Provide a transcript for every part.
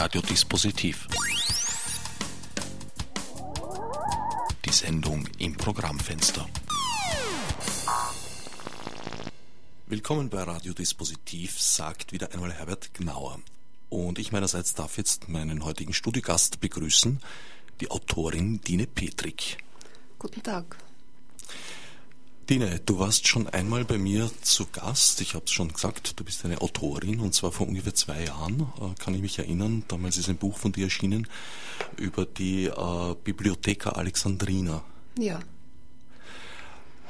Radiodispositiv. Die Sendung im Programmfenster. Willkommen bei Radiodispositiv, sagt wieder einmal Herbert Gnauer. Und ich meinerseits darf jetzt meinen heutigen Studiogast begrüßen, die Autorin Dine Petrik. Guten Tag. Dine, du warst schon einmal bei mir zu Gast. Ich habe es schon gesagt, du bist eine Autorin und zwar vor ungefähr zwei Jahren, äh, kann ich mich erinnern. Damals ist ein Buch von dir erschienen über die äh, Bibliotheca Alexandrina. Ja.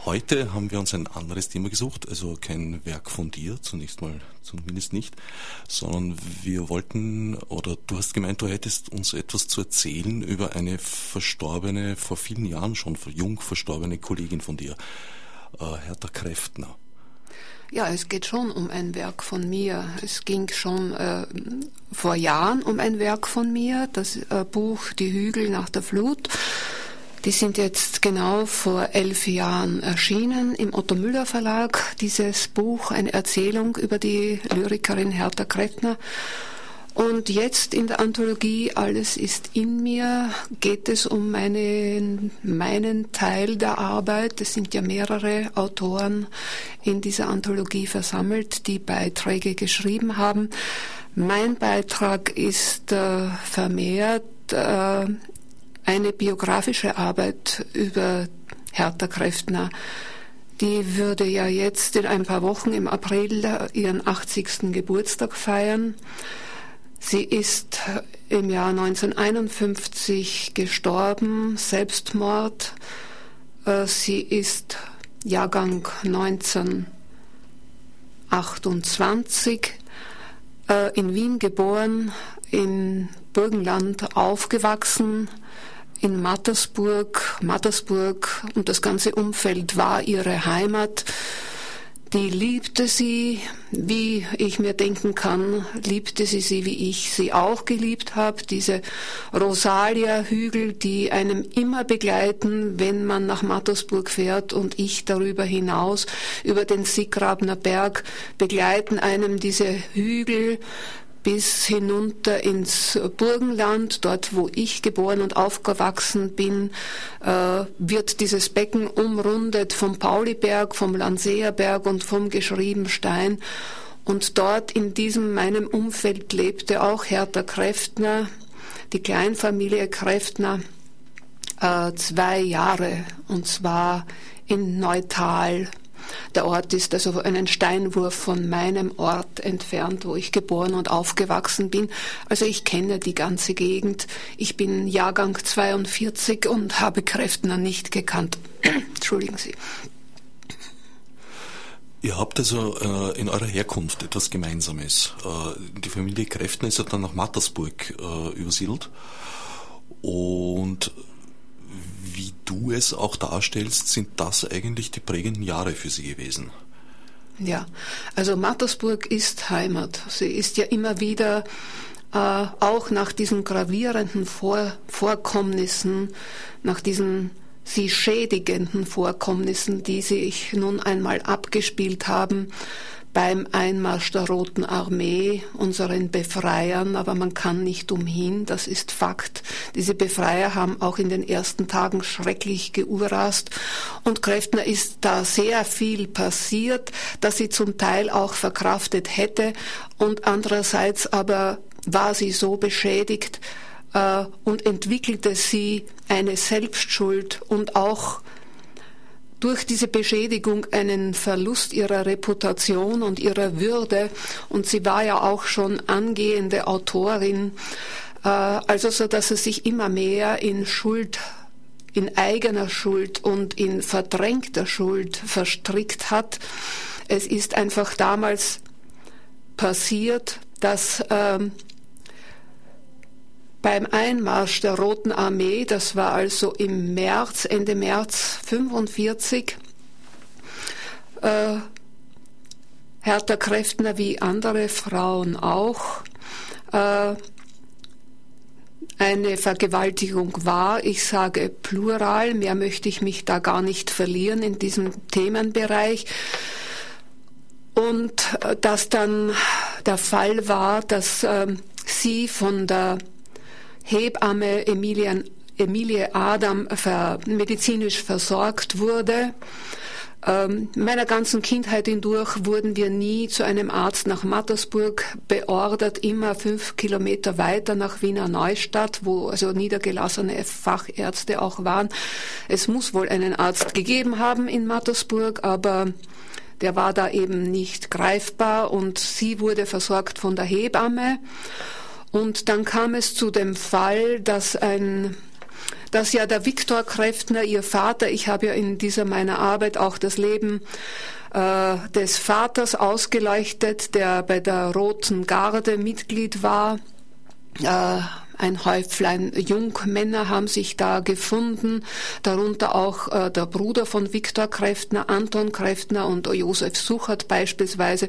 Heute haben wir uns ein anderes Thema gesucht, also kein Werk von dir, zunächst mal zumindest nicht, sondern wir wollten, oder du hast gemeint, du hättest uns etwas zu erzählen über eine verstorbene, vor vielen Jahren schon jung verstorbene Kollegin von dir Hertha Kräftner. Ja, es geht schon um ein Werk von mir. Es ging schon äh, vor Jahren um ein Werk von mir, das äh, Buch Die Hügel nach der Flut. Die sind jetzt genau vor elf Jahren erschienen im Otto Müller Verlag. Dieses Buch, eine Erzählung über die Lyrikerin Hertha Kräftner. Und jetzt in der Anthologie Alles ist in mir geht es um meinen, meinen Teil der Arbeit. Es sind ja mehrere Autoren in dieser Anthologie versammelt, die Beiträge geschrieben haben. Mein Beitrag ist äh, vermehrt äh, eine biografische Arbeit über Hertha Kräftner. Die würde ja jetzt in ein paar Wochen im April ihren 80. Geburtstag feiern. Sie ist im Jahr 1951 gestorben, Selbstmord. Äh, sie ist Jahrgang 1928, äh, in Wien geboren, in Burgenland aufgewachsen, in Mattersburg. Mattersburg und das ganze Umfeld war ihre Heimat. Die liebte sie, wie ich mir denken kann, liebte sie sie, wie ich sie auch geliebt habe. Diese Rosalia-Hügel, die einem immer begleiten, wenn man nach Mattersburg fährt und ich darüber hinaus, über den Sickrabner Berg, begleiten einem diese Hügel bis hinunter ins Burgenland, dort wo ich geboren und aufgewachsen bin, äh, wird dieses Becken umrundet vom Pauliberg, vom Landseerberg und vom Geschriebenstein. Und dort in diesem meinem Umfeld lebte auch Hertha Kräftner, die Kleinfamilie Kräftner, äh, zwei Jahre, und zwar in Neutal der Ort ist also einen Steinwurf von meinem Ort entfernt, wo ich geboren und aufgewachsen bin. Also ich kenne die ganze Gegend. Ich bin Jahrgang 42 und habe Kräftner nicht gekannt. Entschuldigen Sie. Ihr habt also äh, in eurer Herkunft etwas Gemeinsames. Äh, die Familie Kräftner ist ja dann nach Mattersburg äh, übersiedelt. Und es auch darstellst, sind das eigentlich die prägenden Jahre für sie gewesen. Ja, also Mattersburg ist Heimat. Sie ist ja immer wieder äh, auch nach diesen gravierenden Vor Vorkommnissen, nach diesen sie schädigenden Vorkommnissen, die sich nun einmal abgespielt haben, beim Einmarsch der Roten Armee, unseren Befreiern, aber man kann nicht umhin, das ist Fakt. Diese Befreier haben auch in den ersten Tagen schrecklich geurast und Kräftner ist da sehr viel passiert, dass sie zum Teil auch verkraftet hätte und andererseits aber war sie so beschädigt äh, und entwickelte sie eine Selbstschuld und auch durch diese Beschädigung einen Verlust ihrer Reputation und ihrer Würde. Und sie war ja auch schon angehende Autorin, äh, also so, dass sie sich immer mehr in Schuld in eigener Schuld und in verdrängter Schuld verstrickt hat. Es ist einfach damals passiert, dass ähm, beim Einmarsch der Roten Armee, das war also im März, Ende März 45, äh, Hertha Kräftner wie andere Frauen auch äh, eine Vergewaltigung war. Ich sage plural, mehr möchte ich mich da gar nicht verlieren in diesem Themenbereich. Und äh, dass dann der Fall war, dass äh, sie von der Hebamme Emilian, Emilie Adam ver, medizinisch versorgt wurde. Ähm, meiner ganzen Kindheit hindurch wurden wir nie zu einem Arzt nach Mattersburg beordert, immer fünf Kilometer weiter nach Wiener Neustadt, wo also niedergelassene Fachärzte auch waren. Es muss wohl einen Arzt gegeben haben in Mattersburg, aber der war da eben nicht greifbar und sie wurde versorgt von der Hebamme. Und dann kam es zu dem Fall, dass ein dass ja der Viktor Kräftner, ihr Vater, ich habe ja in dieser meiner Arbeit auch das Leben äh, des Vaters ausgeleuchtet, der bei der Roten Garde Mitglied war, äh, ein Häuflein Jungmänner haben sich da gefunden, darunter auch äh, der Bruder von Viktor Kräftner, Anton Kräftner und Josef Suchert beispielsweise.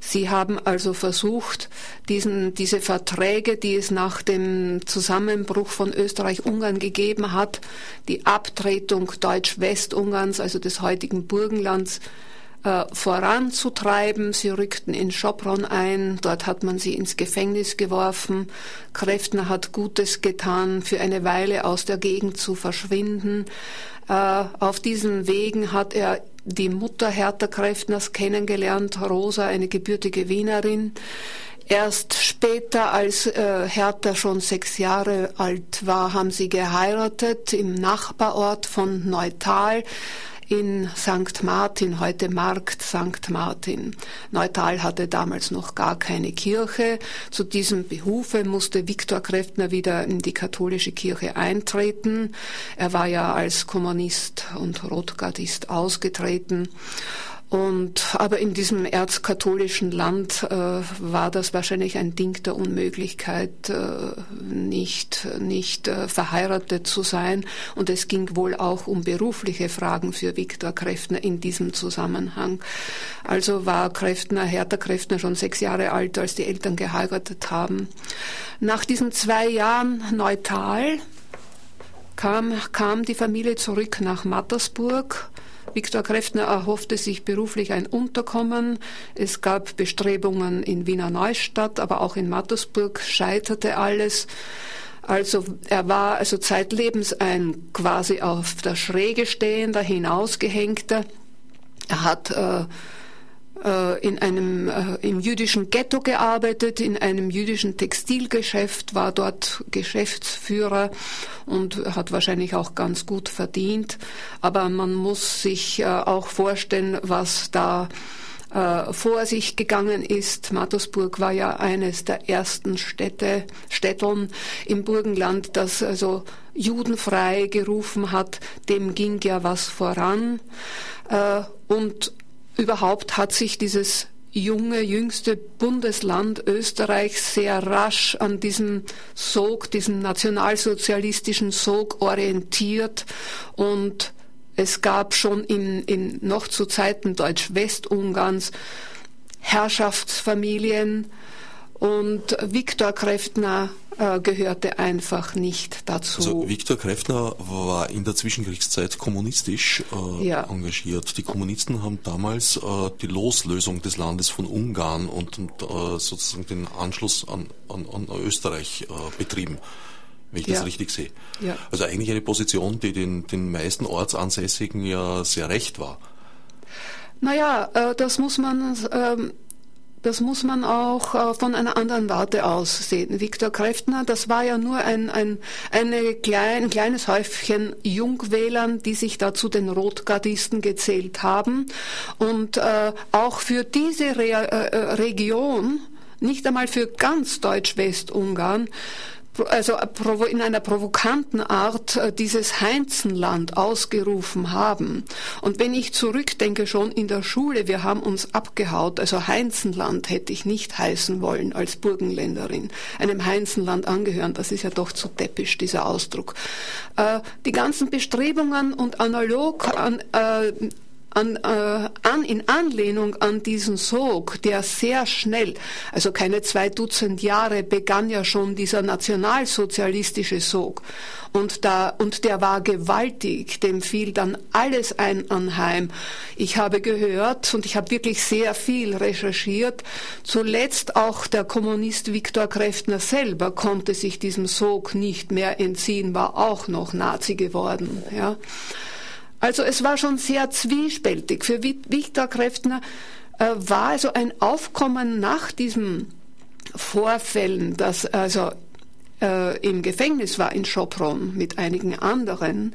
Sie haben also versucht, diesen, diese Verträge, die es nach dem Zusammenbruch von Österreich-Ungarn gegeben hat, die Abtretung Deutsch-Westungarns, also des heutigen Burgenlands, äh, voranzutreiben. Sie rückten in Schopron ein, dort hat man sie ins Gefängnis geworfen. Kräftner hat Gutes getan, für eine Weile aus der Gegend zu verschwinden. Äh, auf diesen Wegen hat er die Mutter Hertha Kräftners kennengelernt, Rosa, eine gebürtige Wienerin. Erst später, als äh, Hertha schon sechs Jahre alt war, haben sie geheiratet im Nachbarort von Neutal in St. Martin, heute Markt St. Martin. Neutal hatte damals noch gar keine Kirche. Zu diesem Behufe musste Viktor Kräftner wieder in die katholische Kirche eintreten. Er war ja als Kommunist und Rotgardist ausgetreten. Und, aber in diesem erzkatholischen Land äh, war das wahrscheinlich ein Ding der Unmöglichkeit, äh, nicht, nicht äh, verheiratet zu sein. Und es ging wohl auch um berufliche Fragen für Viktor Kräftner in diesem Zusammenhang. Also war Kräftner, Hertha Kräftner schon sechs Jahre alt, als die Eltern geheiratet haben. Nach diesen zwei Jahren neutral kam, kam die Familie zurück nach Mattersburg Viktor Kräftner erhoffte sich beruflich ein Unterkommen. Es gab Bestrebungen in Wiener Neustadt, aber auch in Mattersburg scheiterte alles. Also er war also zeitlebens ein quasi auf der Schräge stehender, hinausgehängter. Er hat äh, in einem äh, im jüdischen Ghetto gearbeitet, in einem jüdischen Textilgeschäft, war dort Geschäftsführer und hat wahrscheinlich auch ganz gut verdient. Aber man muss sich äh, auch vorstellen, was da vor sich gegangen ist. Mattersburg war ja eines der ersten Städte, Städteln im Burgenland, das also judenfrei gerufen hat. Dem ging ja was voran. Und Überhaupt hat sich dieses junge, jüngste Bundesland Österreich sehr rasch an diesem Sog, diesem nationalsozialistischen Sog orientiert. Und es gab schon in, in noch zu Zeiten Deutsch-Westungarns Herrschaftsfamilien. Und Viktor Kräftner äh, gehörte einfach nicht dazu. Also Viktor Kräftner war in der Zwischenkriegszeit kommunistisch äh, ja. engagiert. Die Kommunisten haben damals äh, die Loslösung des Landes von Ungarn und, und äh, sozusagen den Anschluss an, an, an Österreich äh, betrieben wenn ich ja. das richtig sehe. Ja. Also eigentlich eine Position, die den, den meisten Ortsansässigen ja sehr recht war. Naja, das muss man ähm, das muss man auch äh, von einer anderen Warte aus sehen. Viktor Kräftner, das war ja nur ein, ein, eine klein, ein kleines Häufchen Jungwählern, die sich da zu den Rotgardisten gezählt haben. Und äh, auch für diese Re äh, äh Region, nicht einmal für ganz Deutsch-Westungarn, also in einer provokanten Art äh, dieses Heinzenland ausgerufen haben. Und wenn ich zurückdenke, schon in der Schule, wir haben uns abgehaut, also Heinzenland hätte ich nicht heißen wollen als Burgenländerin, einem Heinzenland angehören, das ist ja doch zu deppisch, dieser Ausdruck. Äh, die ganzen Bestrebungen und analog an, äh, an, äh, an, in Anlehnung an diesen Sog, der sehr schnell, also keine zwei Dutzend Jahre, begann ja schon dieser nationalsozialistische Sog. Und, da, und der war gewaltig, dem fiel dann alles ein anheim. Ich habe gehört und ich habe wirklich sehr viel recherchiert, zuletzt auch der Kommunist Viktor Kräftner selber konnte sich diesem Sog nicht mehr entziehen, war auch noch Nazi geworden. Ja. Also es war schon sehr zwiespältig. Für Viktor Kräftner äh, war also ein Aufkommen nach diesen Vorfällen, dass also äh, im Gefängnis war in Schopron mit einigen anderen.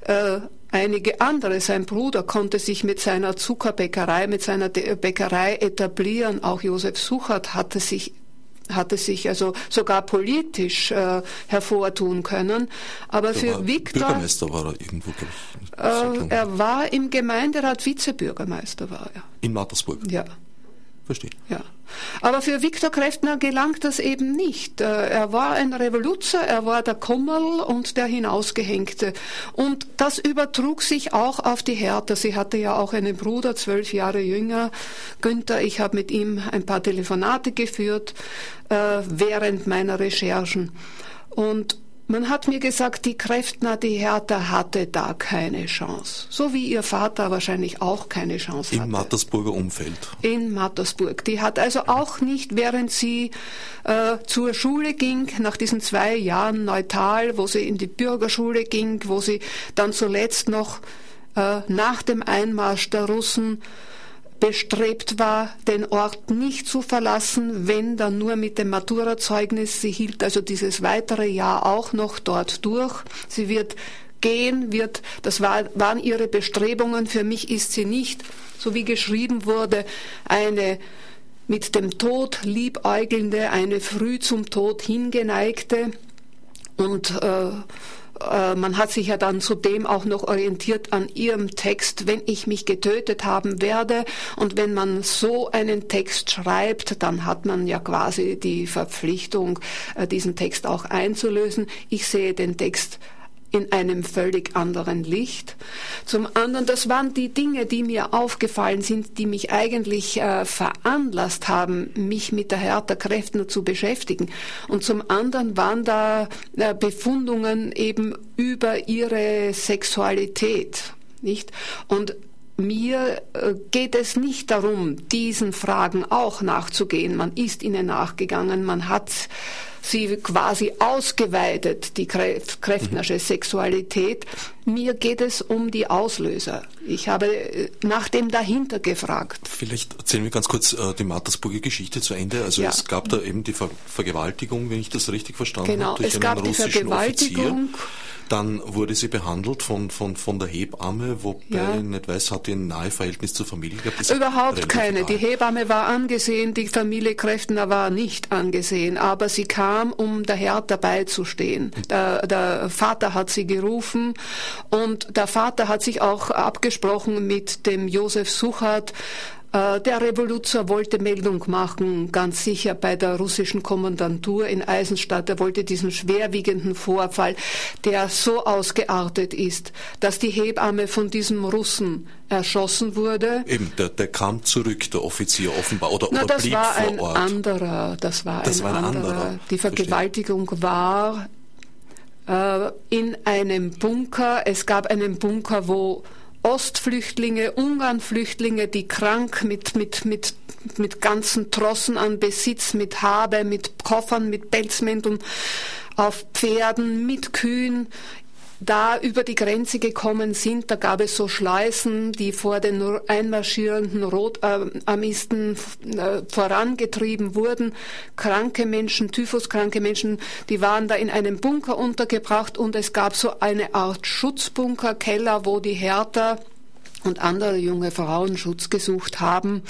Äh, einige andere, sein Bruder konnte sich mit seiner Zuckerbäckerei, mit seiner Bäckerei etablieren. Auch Josef Suchert hatte sich hatte sich also sogar politisch äh, hervortun können. Aber Der für Viktor. Bürgermeister war er irgendwo, glaube ich. Äh, er war im Gemeinderat Vizebürgermeister, war er. In Mattersburg. Ja. Verstehe. Ja. Aber für Viktor Kräftner gelangt das eben nicht. Äh, er war ein Revoluzer, er war der Kummerl und der Hinausgehängte. Und das übertrug sich auch auf die Hertha. Sie hatte ja auch einen Bruder, zwölf Jahre jünger, Günther. Ich habe mit ihm ein paar Telefonate geführt äh, während meiner Recherchen. Und man hat mir gesagt, die Kräftner, die Hertha hatte da keine Chance. So wie ihr Vater wahrscheinlich auch keine Chance hatte. Im Mattersburger Umfeld. In Mattersburg. Die hat also auch nicht, während sie äh, zur Schule ging, nach diesen zwei Jahren neutral, wo sie in die Bürgerschule ging, wo sie dann zuletzt noch äh, nach dem Einmarsch der Russen bestrebt war, den Ort nicht zu verlassen, wenn dann nur mit dem Maturazeugnis. Sie hielt also dieses weitere Jahr auch noch dort durch. Sie wird gehen, wird, das war, waren ihre Bestrebungen. Für mich ist sie nicht, so wie geschrieben wurde, eine mit dem Tod liebäugelnde, eine früh zum Tod hingeneigte und äh, äh, man hat sich ja dann zudem auch noch orientiert an ihrem Text, wenn ich mich getötet haben werde. Und wenn man so einen Text schreibt, dann hat man ja quasi die Verpflichtung, äh, diesen Text auch einzulösen. Ich sehe den Text in einem völlig anderen Licht. Zum anderen, das waren die Dinge, die mir aufgefallen sind, die mich eigentlich äh, veranlasst haben, mich mit der Hertha Kräftner zu beschäftigen. Und zum anderen waren da äh, Befundungen eben über ihre Sexualität, nicht? Und mir äh, geht es nicht darum, diesen Fragen auch nachzugehen. Man ist ihnen nachgegangen, man hat sie quasi ausgeweitet, die Kräftnersche mhm. Sexualität. Mir geht es um die Auslöser. Ich habe äh, nach dem dahinter gefragt. Vielleicht erzählen wir ganz kurz äh, die Mattersburger Geschichte zu Ende. Also ja. es gab da eben die Ver Vergewaltigung, wenn ich das richtig verstanden genau, habe, durch es gab die Vergewaltigung. Offizier. Dann wurde sie behandelt von, von, von der Hebamme, wobei ja. ich nicht weiß, hat die ein nahe Verhältnis zur Familie gehabt? Überhaupt keine. Nahe. Die Hebamme war angesehen, die Familie Kräftner war nicht angesehen, aber sie kam, um der Herr dabei zu stehen. Der, der Vater hat sie gerufen und der Vater hat sich auch abgesprochen mit dem Josef Suchert, der Revoluzer wollte Meldung machen, ganz sicher bei der russischen Kommandantur in Eisenstadt. Er wollte diesen schwerwiegenden Vorfall, der so ausgeartet ist, dass die Hebamme von diesem Russen erschossen wurde. Eben, der, der kam zurück, der Offizier offenbar, oder, Na, oder das blieb war vor ein Ort. anderer. Das war das ein, war ein anderer. anderer. Die Vergewaltigung Verstehe. war äh, in einem Bunker. Es gab einen Bunker, wo Ostflüchtlinge, Ungarnflüchtlinge, die krank mit, mit, mit, mit ganzen Trossen an Besitz, mit Habe, mit Koffern, mit Pelzmänteln, auf Pferden, mit Kühen da über die Grenze gekommen sind. Da gab es so Schleusen, die vor den einmarschierenden Rotarmisten äh, vorangetrieben wurden. Kranke Menschen, typhuskranke Menschen, die waren da in einem Bunker untergebracht und es gab so eine Art Schutzbunkerkeller, wo die Härter und andere junge Frauen Schutz gesucht haben,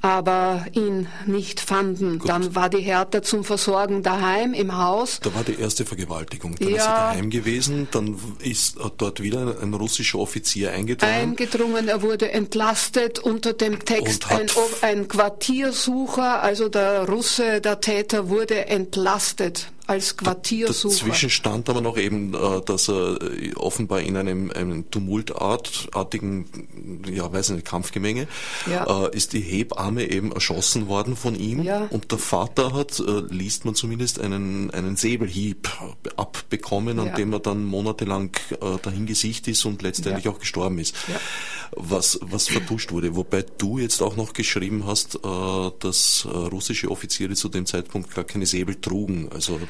aber ihn nicht fanden. Gut. Dann war die Hertha zum Versorgen daheim im Haus. Da war die erste Vergewaltigung. Dann ja. ist sie daheim gewesen, dann ist dort wieder ein russischer Offizier eingedrungen. Eingedrungen, er wurde entlastet unter dem Text ein, ein Quartiersucher, also der Russe, der Täter wurde entlastet als Quartiersucher. Dazwischen stand aber noch eben, äh, dass er äh, offenbar in einem, einem tumultartigen, ja, weiß nicht, Kampfgemenge, ja. ist die Hebamme eben erschossen worden von ihm ja. und der Vater hat, liest man zumindest, einen, einen Säbelhieb abbekommen, an ja. dem er dann monatelang dahingesicht ist und letztendlich auch gestorben ist. Was, was vertuscht wurde. Wobei du jetzt auch noch geschrieben hast, dass russische Offiziere zu dem Zeitpunkt gar keine Säbel trugen. Also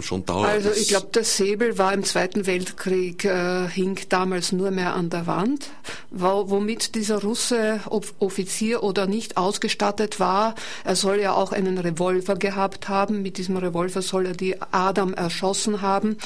schon dauert Also ich glaube, der Säbel war im Zweiten Weltkrieg, äh, hing damals nur mehr an der Wand, wo, womit dieser Russe, ob Offizier oder nicht, ausgestattet war. Er soll ja auch einen Revolver gehabt haben. Mit diesem Revolver soll er die Adam erschossen haben.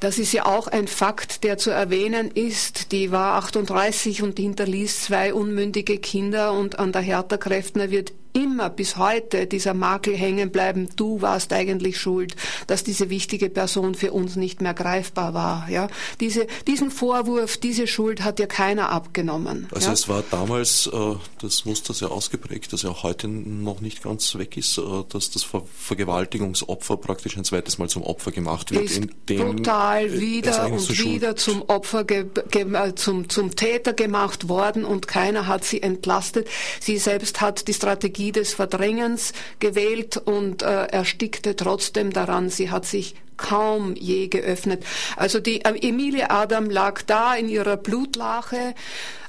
Das ist ja auch ein Fakt, der zu erwähnen ist. Die war 38 und hinterließ zwei unmündige Kinder und an der Hertha Kräftner wird immer bis heute dieser Makel hängen bleiben, du warst eigentlich schuld, dass diese wichtige Person für uns nicht mehr greifbar war. Ja? Diese, diesen Vorwurf, diese Schuld hat dir keiner abgenommen. Also ja? es war damals äh, das Muster sehr ausgeprägt, das ja auch heute noch nicht ganz weg ist, äh, dass das Ver Vergewaltigungsopfer praktisch ein zweites Mal zum Opfer gemacht wird. Ist brutal wieder und so wieder zum Opfer, äh, zum, zum Täter gemacht worden und keiner hat sie entlastet. Sie selbst hat die Strategie Strategie des Verdrängens gewählt und äh, erstickte trotzdem daran. Sie hat sich kaum je geöffnet. Also die äh, Emilie Adam lag da in ihrer Blutlache.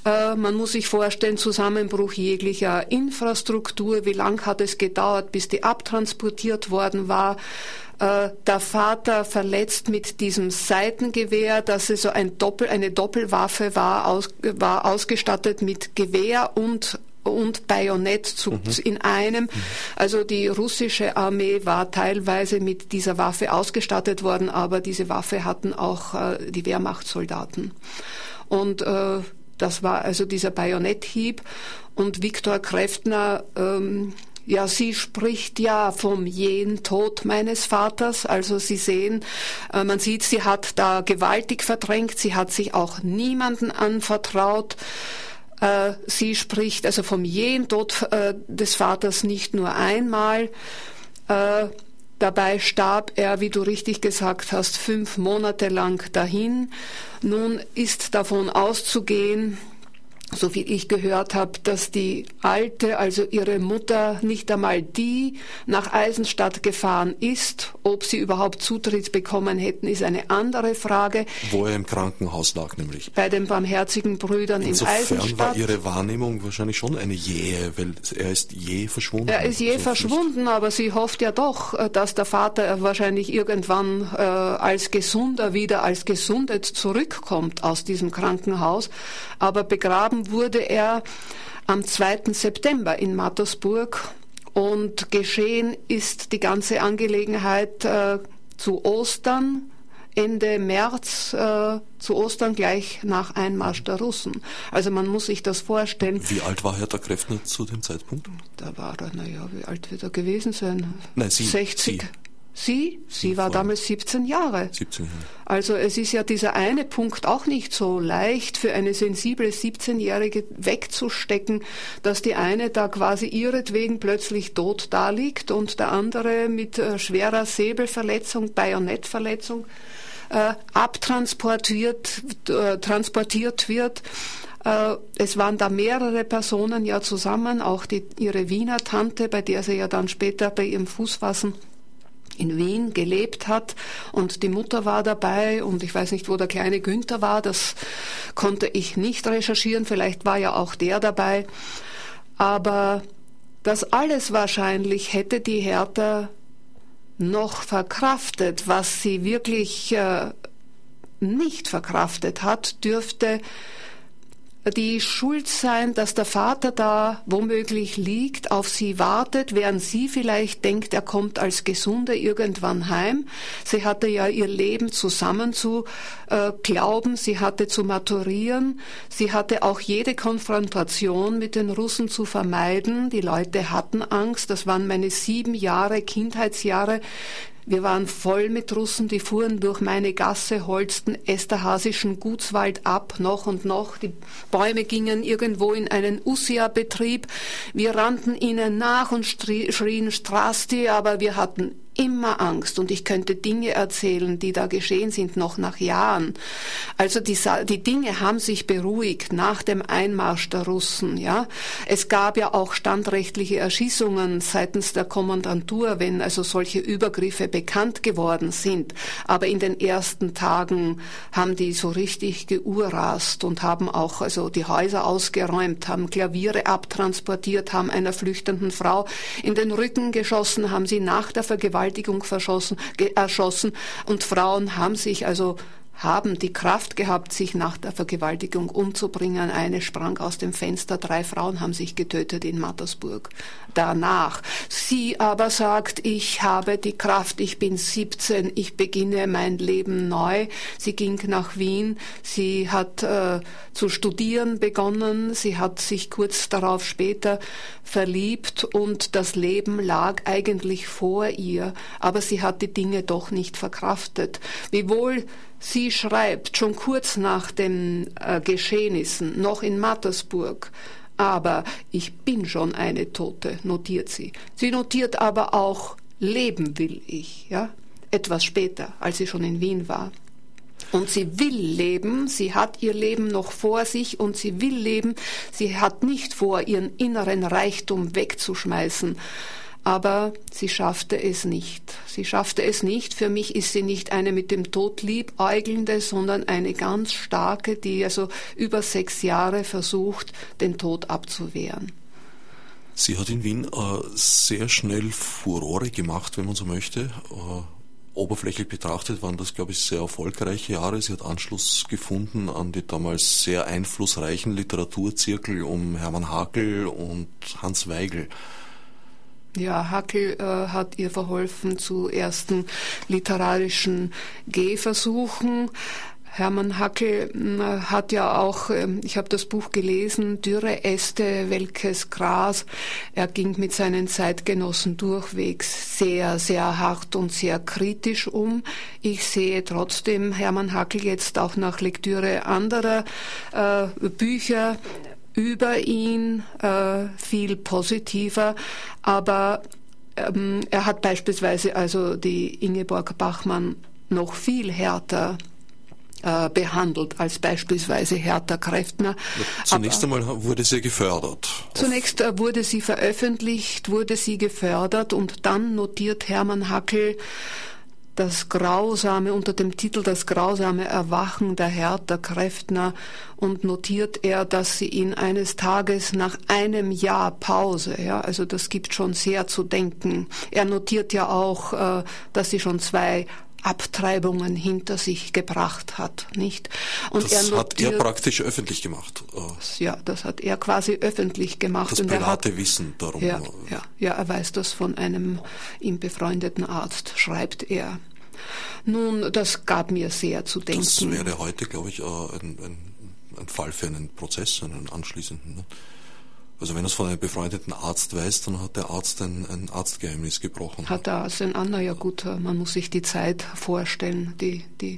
Äh, man muss sich vorstellen, Zusammenbruch jeglicher Infrastruktur. Wie lang hat es gedauert, bis die abtransportiert worden war? Äh, der Vater verletzt mit diesem Seitengewehr, das so ein Doppel, eine Doppelwaffe war, aus, war ausgestattet mit Gewehr und und Bajonettzug mhm. in einem. Mhm. Also die russische Armee war teilweise mit dieser Waffe ausgestattet worden, aber diese Waffe hatten auch äh, die Wehrmachtssoldaten. Und äh, das war also dieser Bajonetthieb. Und Viktor Kräftner ähm, ja, sie spricht ja vom jähen Tod meines Vaters. Also Sie sehen, äh, man sieht, sie hat da gewaltig verdrängt. Sie hat sich auch niemanden anvertraut. Äh, sie spricht also vom jähen Tod äh, des Vaters nicht nur einmal. Äh, dabei starb er, wie du richtig gesagt hast, fünf Monate lang dahin. Nun ist davon auszugehen, so viel ich gehört habe, dass die Alte, also ihre Mutter, nicht einmal die nach Eisenstadt gefahren ist. Ob sie überhaupt Zutritt bekommen hätten, ist eine andere Frage. Wo er im Krankenhaus lag, nämlich. Bei den barmherzigen Brüdern Insofern in Eisenstadt. Insofern war ihre Wahrnehmung wahrscheinlich schon eine jähe, weil er ist je verschwunden. Er ist je so verschwunden, nicht. aber sie hofft ja doch, äh, dass der Vater wahrscheinlich irgendwann äh, als Gesunder wieder als gesundet zurückkommt aus diesem Krankenhaus. Aber begraben begraben wurde er am 2. September in Mattersburg und geschehen ist die ganze Angelegenheit äh, zu Ostern, Ende März äh, zu Ostern gleich nach Einmarsch der Russen. Also man muss sich das vorstellen. Wie alt war Herr der Kräftner zu dem Zeitpunkt? Da war er, naja, wie alt wird er gewesen sein? Nein, Sie, 60. Sie. Sie, sie war damals 17 Jahre. 17 Jahre. Also es ist ja dieser eine Punkt auch nicht so leicht für eine sensible 17-Jährige wegzustecken, dass die eine da quasi ihretwegen plötzlich tot daliegt und der andere mit äh, schwerer Säbelverletzung, Bajonettverletzung äh, abtransportiert äh, transportiert wird. Äh, es waren da mehrere Personen ja zusammen, auch die, ihre Wiener Tante, bei der sie ja dann später bei ihrem Fußfassen in Wien gelebt hat. Und die Mutter war dabei. Und ich weiß nicht, wo der kleine Günther war, das konnte ich nicht recherchieren, vielleicht war ja auch der dabei, aber das alles wahrscheinlich hätte die Hertha noch verkraftet, was sie wirklich äh, nicht verkraftet hat, dürfte die Schuld sein, dass der Vater da womöglich liegt, auf sie wartet, während sie vielleicht denkt, er kommt als Gesunder irgendwann heim. Sie hatte ja ihr Leben zusammen zu äh, glauben, sie hatte zu maturieren, sie hatte auch jede Konfrontation mit den Russen zu vermeiden. Die Leute hatten Angst, das waren meine sieben Jahre, Kindheitsjahre wir waren voll mit Russen, die fuhren durch meine Gasse, holzten Esterhasischen Gutswald ab, noch und noch. Die Bäume gingen irgendwo in einen Ussia-Betrieb. Wir rannten ihnen nach und schrien Strasti, aber wir hatten immer Angst und ich könnte Dinge erzählen, die da geschehen sind, noch nach Jahren. Also die, die Dinge haben sich beruhigt nach dem Einmarsch der Russen, ja. Es gab ja auch standrechtliche Erschießungen seitens der Kommandantur, wenn also solche Übergriffe bekannt geworden sind. Aber in den ersten Tagen haben die so richtig geurast und haben auch also die Häuser ausgeräumt, haben Klaviere abtransportiert, haben einer flüchtenden Frau in den Rücken geschossen, haben sie nach der Vergewaltigung erschossen. Und Frauen haben sich also haben die Kraft gehabt, sich nach der Vergewaltigung umzubringen. Eine sprang aus dem Fenster, drei Frauen haben sich getötet in Mattersburg. Danach. Sie aber sagt, ich habe die Kraft, ich bin 17, ich beginne mein Leben neu. Sie ging nach Wien, sie hat äh, zu studieren begonnen, sie hat sich kurz darauf später verliebt und das Leben lag eigentlich vor ihr, aber sie hat die Dinge doch nicht verkraftet. Wiewohl Sie schreibt schon kurz nach den äh, Geschehnissen, noch in Mattersburg, aber ich bin schon eine Tote, notiert sie. Sie notiert aber auch, leben will ich, ja, etwas später, als sie schon in Wien war. Und sie will leben, sie hat ihr Leben noch vor sich und sie will leben, sie hat nicht vor, ihren inneren Reichtum wegzuschmeißen aber sie schaffte es nicht. Sie schaffte es nicht. Für mich ist sie nicht eine mit dem Tod liebäugelnde, sondern eine ganz starke, die also über sechs Jahre versucht, den Tod abzuwehren. Sie hat in Wien äh, sehr schnell Furore gemacht, wenn man so möchte. Äh, oberflächlich betrachtet waren das, glaube ich, sehr erfolgreiche Jahre. Sie hat Anschluss gefunden an die damals sehr einflussreichen Literaturzirkel um Hermann Hakel und Hans Weigel. Ja, Hackel äh, hat ihr verholfen zu ersten literarischen Gehversuchen. Hermann Hackel äh, hat ja auch, äh, ich habe das Buch gelesen, Dürre Äste, welches Gras. Er ging mit seinen Zeitgenossen durchwegs sehr, sehr hart und sehr kritisch um. Ich sehe trotzdem Hermann Hackel jetzt auch nach Lektüre anderer äh, Bücher über ihn äh, viel positiver, aber ähm, er hat beispielsweise also die Ingeborg Bachmann noch viel härter äh, behandelt als beispielsweise Hertha Kräftner. Zunächst einmal wurde sie gefördert. Zunächst äh, wurde sie veröffentlicht, wurde sie gefördert und dann notiert Hermann Hackel, das grausame, unter dem Titel Das grausame Erwachen der Hertha Kräftner und notiert er, dass sie ihn eines Tages nach einem Jahr Pause, ja, also das gibt schon sehr zu denken. Er notiert ja auch, äh, dass sie schon zwei Abtreibungen hinter sich gebracht hat, nicht? Und das er notiert, hat er praktisch öffentlich gemacht. Äh. Ja, das hat er quasi öffentlich gemacht. Das private hat, Wissen darum. Ja, ja, ja, er weiß das von einem ihm befreundeten Arzt, schreibt er. Nun, das gab mir sehr zu denken. Das wäre heute, glaube ich, ein, ein, ein Fall für einen Prozess, einen anschließenden. Ne? Also wenn er es von einem befreundeten Arzt weiß, dann hat der Arzt ein, ein Arztgeheimnis gebrochen. Hat der Arzt ein anderer, ja gut, man muss sich die Zeit vorstellen. Die, die,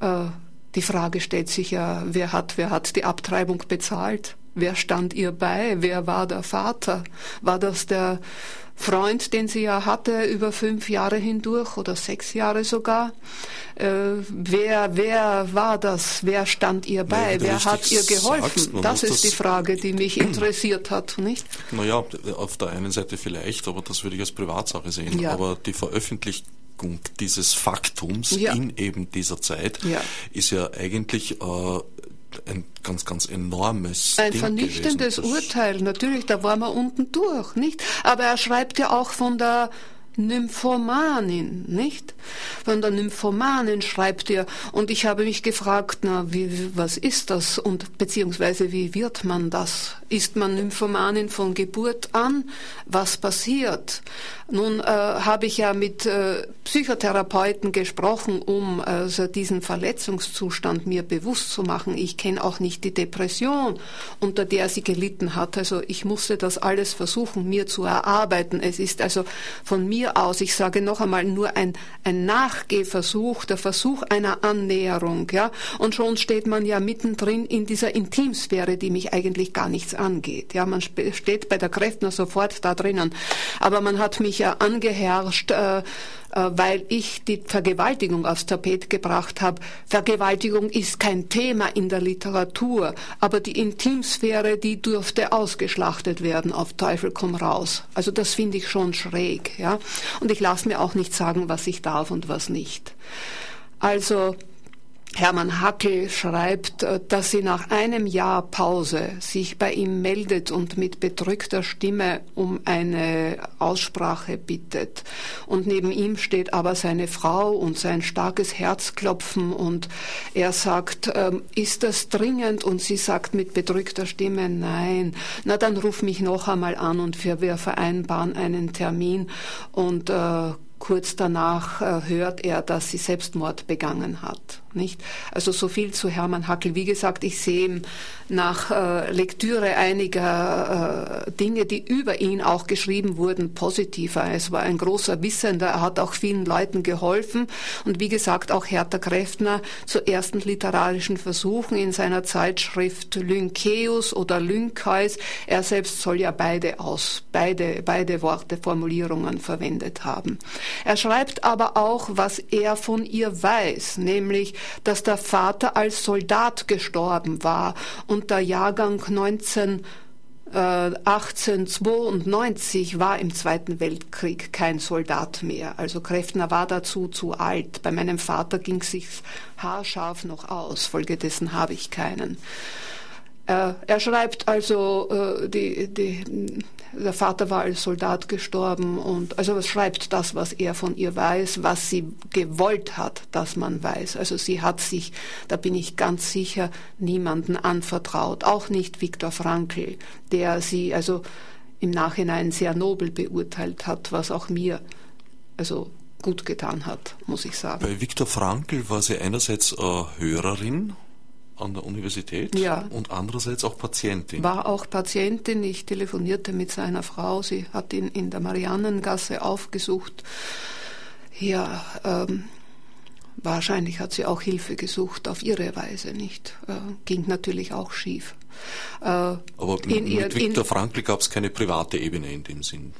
äh, die Frage stellt sich ja, wer hat, wer hat die Abtreibung bezahlt? Wer stand ihr bei? Wer war der Vater? War das der Freund, den sie ja hatte über fünf Jahre hindurch oder sechs Jahre sogar. Äh, wer, wer war das? Wer stand ihr bei? wer hat ihr geholfen? Sagst, das ist das die Frage, die mich interessiert hat, nicht? Naja, auf der einen Seite vielleicht, aber das würde ich als Privatsache sehen. Ja. Aber die Veröffentlichung dieses Faktums ja. in eben dieser Zeit ja. ist ja eigentlich äh, ein ganz, ganz enormes. Ein Ding vernichtendes gewesen, Urteil, natürlich, da waren wir unten durch, nicht? Aber er schreibt ja auch von der Nymphomanin, nicht? Von der Nymphomanin schreibt er. Und ich habe mich gefragt, na, wie, was ist das? Und beziehungsweise wie wird man das? Ist man Nymphomanin von Geburt an? Was passiert? Nun äh, habe ich ja mit äh, Psychotherapeuten gesprochen, um also diesen Verletzungszustand mir bewusst zu machen. Ich kenne auch nicht die Depression, unter der sie gelitten hat. Also ich musste das alles versuchen, mir zu erarbeiten. Es ist also von mir aus, ich sage noch einmal, nur ein, ein Nachgehversuch, der Versuch einer Annäherung, ja. Und schon steht man ja mittendrin in dieser Intimsphäre, die mich eigentlich gar nichts angeht. Ja, man steht bei der Kräftner sofort da drinnen. Aber man hat mich ja angeherrscht, äh, weil ich die Vergewaltigung aufs Tapet gebracht habe. Vergewaltigung ist kein Thema in der Literatur, aber die Intimsphäre, die dürfte ausgeschlachtet werden auf Teufel komm raus. Also das finde ich schon schräg, ja. Und ich lasse mir auch nicht sagen, was ich darf und was nicht. Also Hermann Hackel schreibt, äh, dass sie nach einem Jahr Pause sich bei ihm meldet und mit bedrückter Stimme um eine Aussprache bittet. Und neben ihm steht aber seine Frau und sein starkes Herzklopfen und er sagt, ähm, ist das dringend? Und sie sagt mit bedrückter Stimme, nein. Na, dann ruf mich noch einmal an und wir vereinbaren einen Termin und äh, kurz danach äh, hört er, dass sie Selbstmord begangen hat nicht? Also so viel zu Hermann Hackel. Wie gesagt, ich sehe nach äh, Lektüre einiger äh, Dinge, die über ihn auch geschrieben wurden, positiver. Es war ein großer Wissender. Er hat auch vielen Leuten geholfen. Und wie gesagt, auch Hertha Kräftner zu ersten literarischen Versuchen in seiner Zeitschrift Lynkeus oder Lynkeus. Er selbst soll ja beide aus, beide, beide Worte, Formulierungen verwendet haben. Er schreibt aber auch, was er von ihr weiß, nämlich, dass der Vater als Soldat gestorben war und der Jahrgang 19 1892 war im Zweiten Weltkrieg kein Soldat mehr. Also Kräftner war dazu zu alt. Bei meinem Vater ging sich haarscharf noch aus. Folgedessen habe ich keinen. Äh, er schreibt also, äh, die, die, der Vater war als Soldat gestorben und also es schreibt das, was er von ihr weiß, was sie gewollt hat, dass man weiß. Also sie hat sich, da bin ich ganz sicher, niemanden anvertraut, auch nicht Viktor Frankl, der sie also im Nachhinein sehr nobel beurteilt hat, was auch mir also gut getan hat, muss ich sagen. Bei Viktor Frankl war sie einerseits äh, Hörerin an der Universität ja. und andererseits auch Patientin. War auch Patientin. Ich telefonierte mit seiner Frau. Sie hat ihn in der Mariannengasse aufgesucht. Ja, ähm, wahrscheinlich hat sie auch Hilfe gesucht auf ihre Weise, nicht? Äh, ging natürlich auch schief. Äh, Aber in, mit Viktor Frankl gab es keine private Ebene in dem Sinn.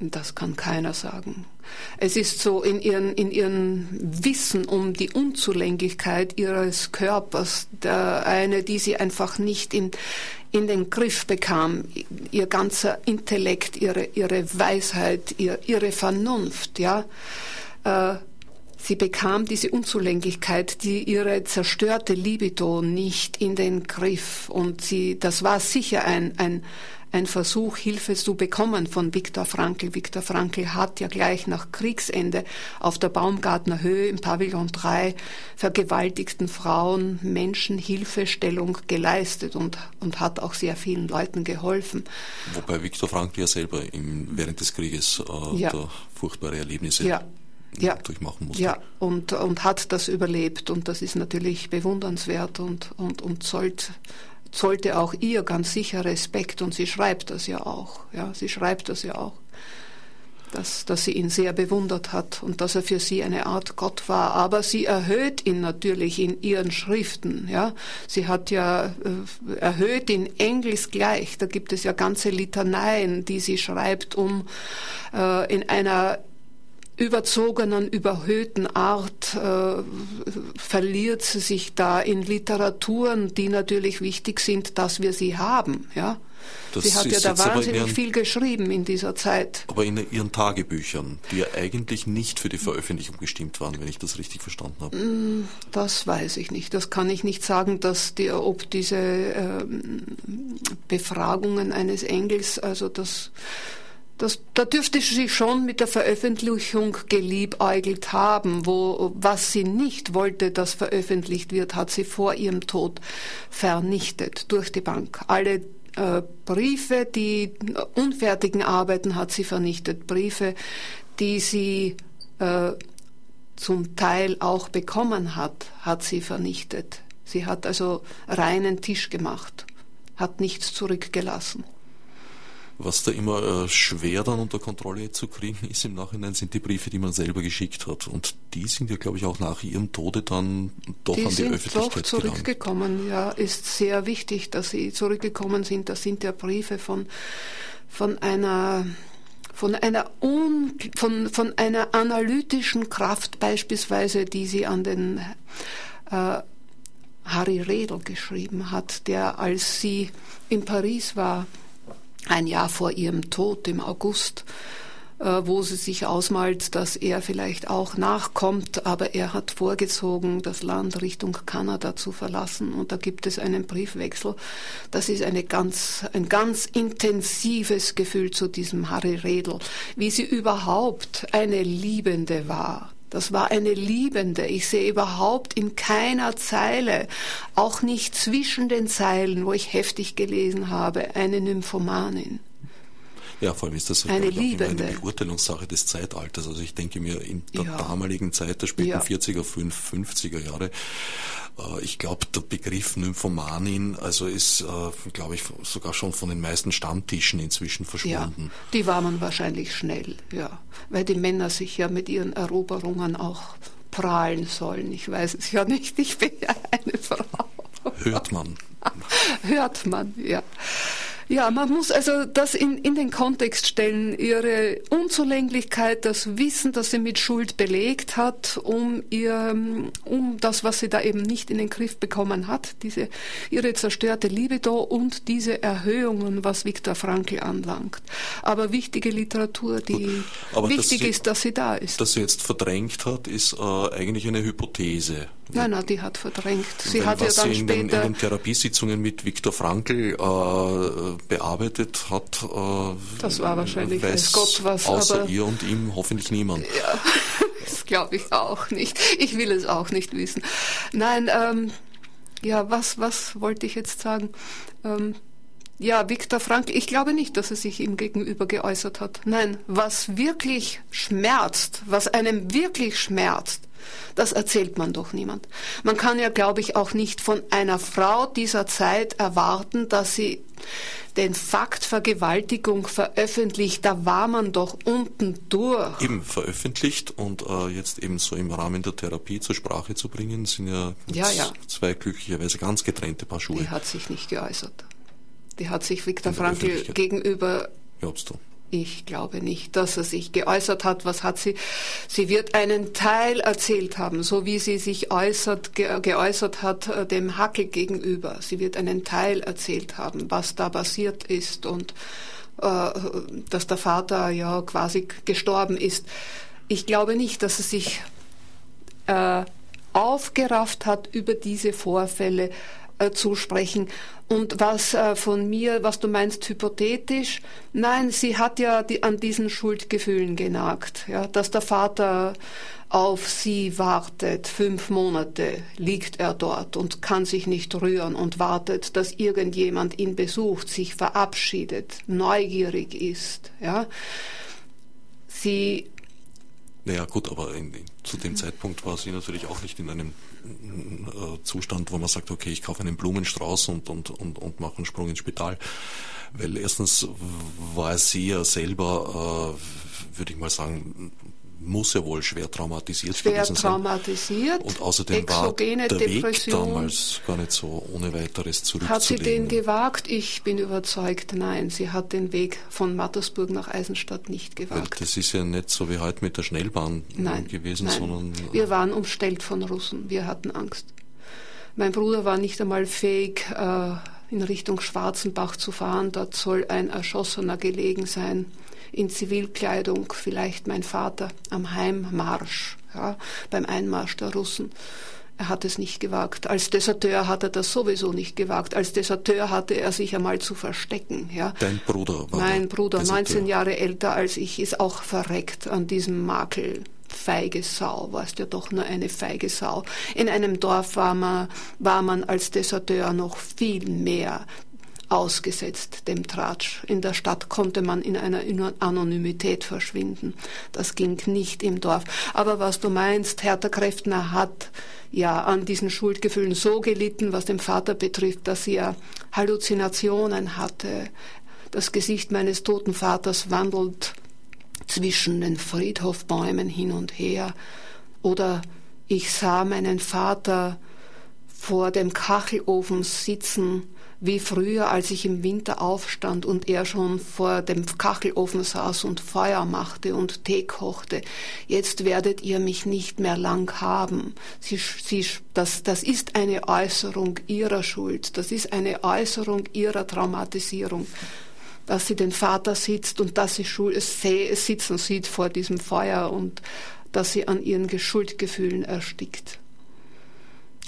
Das kann keiner sagen. Es ist so in ihren, in ihren Wissen um die Unzulänglichkeit ihres Körpers, der eine, die sie einfach nicht in, in den Griff bekam, ihr ganzer Intellekt, ihre, ihre Weisheit, ihr, ihre Vernunft, ja. Äh, sie bekam diese Unzulänglichkeit, die ihre zerstörte Libido nicht in den Griff. Und sie, das war sicher ein, ein, ein Versuch, Hilfe zu bekommen von Viktor Frankl. Viktor Frankl hat ja gleich nach Kriegsende auf der Baumgartner Höhe im Pavillon 3 vergewaltigten Frauen Menschen Hilfestellung geleistet und, und hat auch sehr vielen Leuten geholfen. Wobei Viktor Frankl ja selber im, während des Krieges äh, ja. furchtbare Erlebnisse ja ja. durchmachen musste. Ja, und, und hat das überlebt und das ist natürlich bewundernswert und, und, und sollte zollte auch ihr ganz sicher Respekt und sie schreibt das ja auch. Ja, sie schreibt das ja auch. Dass, dass sie ihn sehr bewundert hat und dass er für sie eine Art Gott war. Aber sie erhöht ihn natürlich in ihren Schriften. Ja, sie hat ja äh, erhöht ihn engelsgleich. Da gibt es ja ganze Litaneien, die sie schreibt, um äh, in einer überzogenen, überhöhten Art äh, verliert sie sich da in Literaturen, die natürlich wichtig sind, dass wir sie haben. Ja? Das sie hat ja da wahnsinnig ihren, viel geschrieben in dieser Zeit. Aber in ihren Tagebüchern, die ja eigentlich nicht für die Veröffentlichung bestimmt waren, wenn ich das richtig verstanden habe. Mm, das weiß ich nicht. Das kann ich nicht sagen, dass die, ob diese ähm, Befragungen eines Engels, also das das, da dürfte sie schon mit der Veröffentlichung geliebäugelt haben, wo, was sie nicht wollte, dass veröffentlicht wird, hat sie vor ihrem Tod vernichtet durch die Bank. Alle äh, Briefe, die unfertigen Arbeiten hat sie vernichtet, Briefe, die sie äh, zum Teil auch bekommen hat, hat sie vernichtet. Sie hat also reinen Tisch gemacht, hat nichts zurückgelassen. Was da immer äh, schwer dann unter Kontrolle zu kriegen ist im Nachhinein, sind die Briefe, die man selber geschickt hat. Und die sind ja, glaube ich, auch nach ihrem Tode dann doch die an die Öffentlichkeit gelangt. Die sind doch zurückgekommen, ja. Ist sehr wichtig, dass sie zurückgekommen sind. Das sind ja Briefe von, von einer von einer, un, von, von einer analytischen Kraft beispielsweise, die sie an den äh, Harry Redl geschrieben hat, der als sie in Paris war, ein Jahr vor ihrem Tod im August, äh, wo sie sich ausmalt, dass er vielleicht auch nachkommt, aber er hat vorgezogen, das Land Richtung Kanada zu verlassen. Und da gibt es einen Briefwechsel. Das ist eine ganz, ein ganz intensives Gefühl zu diesem Harry Redl, wie sie überhaupt eine Liebende war. Das war eine Liebende. Ich sehe überhaupt in keiner Zeile, auch nicht zwischen den Zeilen, wo ich heftig gelesen habe, eine Nymphomanin. Ja, vor allem ist das eine, Liebende. eine Beurteilungssache des Zeitalters. Also ich denke mir, in der ja. damaligen Zeit, der späten ja. 40er, 50er Jahre, äh, ich glaube, der Begriff Nymphomanin, also ist, äh, glaube ich, sogar schon von den meisten Stammtischen inzwischen verschwunden. Ja, die war man wahrscheinlich schnell, ja. Weil die Männer sich ja mit ihren Eroberungen auch prahlen sollen. Ich weiß es ja nicht, ich bin ja eine Frau. Hört man. Hört man, ja. Ja, man muss also das in, in den Kontext stellen, ihre Unzulänglichkeit, das Wissen, das sie mit Schuld belegt hat, um ihr, um das, was sie da eben nicht in den Griff bekommen hat, diese, ihre zerstörte Libido und diese Erhöhungen, was Viktor Frankl anlangt. Aber wichtige Literatur, die Gut, wichtig dass sie, ist, dass sie da ist. Dass sie jetzt verdrängt hat, ist äh, eigentlich eine Hypothese. Nein, nein, die hat verdrängt. Sie Weil hat ja dann sie in den, in den Therapiesitzungen mit Viktor Frankl äh, bearbeitet hat. Äh, das war wahrscheinlich weiß Gott was. Außer ihr und ihm hoffentlich niemand. Ja, das glaube ich auch nicht. Ich will es auch nicht wissen. Nein, ähm, ja, was, was wollte ich jetzt sagen? Ähm, ja, Viktor Frankl, ich glaube nicht, dass er sich ihm gegenüber geäußert hat. Nein, was wirklich schmerzt, was einem wirklich schmerzt, das erzählt man doch niemand. Man kann ja, glaube ich, auch nicht von einer Frau dieser Zeit erwarten, dass sie den Fakt Vergewaltigung veröffentlicht, da war man doch unten durch. Eben veröffentlicht und äh, jetzt eben so im Rahmen der Therapie zur Sprache zu bringen, sind ja, ja, ja. zwei glücklicherweise ganz getrennte Paar Schuhe. Die hat sich nicht geäußert. Die hat sich Viktor Frankl gegenüber Glaubst du? Ich glaube nicht, dass er sich geäußert hat. Was hat sie? Sie wird einen Teil erzählt haben, so wie sie sich äußert, ge, geäußert hat äh, dem Hackel gegenüber. Sie wird einen Teil erzählt haben, was da passiert ist und äh, dass der Vater ja quasi gestorben ist. Ich glaube nicht, dass er sich äh, aufgerafft hat über diese Vorfälle äh, zu sprechen. Und was äh, von mir, was du meinst, hypothetisch, nein, sie hat ja die, an diesen Schuldgefühlen genagt, ja, dass der Vater auf sie wartet, fünf Monate liegt er dort und kann sich nicht rühren und wartet, dass irgendjemand ihn besucht, sich verabschiedet, neugierig ist, ja. Sie naja, gut, aber in, in, zu dem Zeitpunkt war sie natürlich auch nicht in einem Zustand, wo man sagt, okay, ich kaufe einen Blumenstrauß und, und, und, und mache einen Sprung ins Spital. Weil erstens war sie ja selber, äh, würde ich mal sagen, muss ja wohl schwer traumatisiert schwer gewesen sein. traumatisiert. Und außerdem war der Depression. Weg damals gar nicht so ohne weiteres zurückzulegen. Hat sie den gewagt? Ich bin überzeugt, nein. Sie hat den Weg von Mattersburg nach Eisenstadt nicht gewagt. Weil das ist ja nicht so wie heute mit der Schnellbahn nein, gewesen, nein. sondern... Wir waren umstellt von Russen. Wir hatten Angst. Mein Bruder war nicht einmal fähig, äh, in Richtung Schwarzenbach zu fahren. Dort soll ein Erschossener gelegen sein in Zivilkleidung, vielleicht mein Vater am Heimmarsch, ja, beim Einmarsch der Russen. Er hat es nicht gewagt. Als Deserteur hat er das sowieso nicht gewagt. Als Deserteur hatte er sich einmal zu verstecken. Ja. Dein Bruder war Mein Bruder, Deserteur. 19 Jahre älter als ich, ist auch verreckt an diesem Makel. Feige Sau, warst ja doch nur eine feige Sau. In einem Dorf war man, war man als Deserteur noch viel mehr ausgesetzt dem Tratsch. In der Stadt konnte man in einer Anonymität verschwinden. Das ging nicht im Dorf. Aber was du meinst, Hertha Kräftner hat ja an diesen Schuldgefühlen so gelitten, was den Vater betrifft, dass er Halluzinationen hatte. Das Gesicht meines toten Vaters wandelt zwischen den Friedhofbäumen hin und her. Oder ich sah meinen Vater vor dem Kachelofen sitzen, wie früher, als ich im Winter aufstand und er schon vor dem Kachelofen saß und Feuer machte und Tee kochte. Jetzt werdet ihr mich nicht mehr lang haben. Sie, sie, das, das ist eine Äußerung ihrer Schuld. Das ist eine Äußerung ihrer Traumatisierung. Dass sie den Vater sitzt und dass sie sitzen sieht vor diesem Feuer und dass sie an ihren Schuldgefühlen erstickt.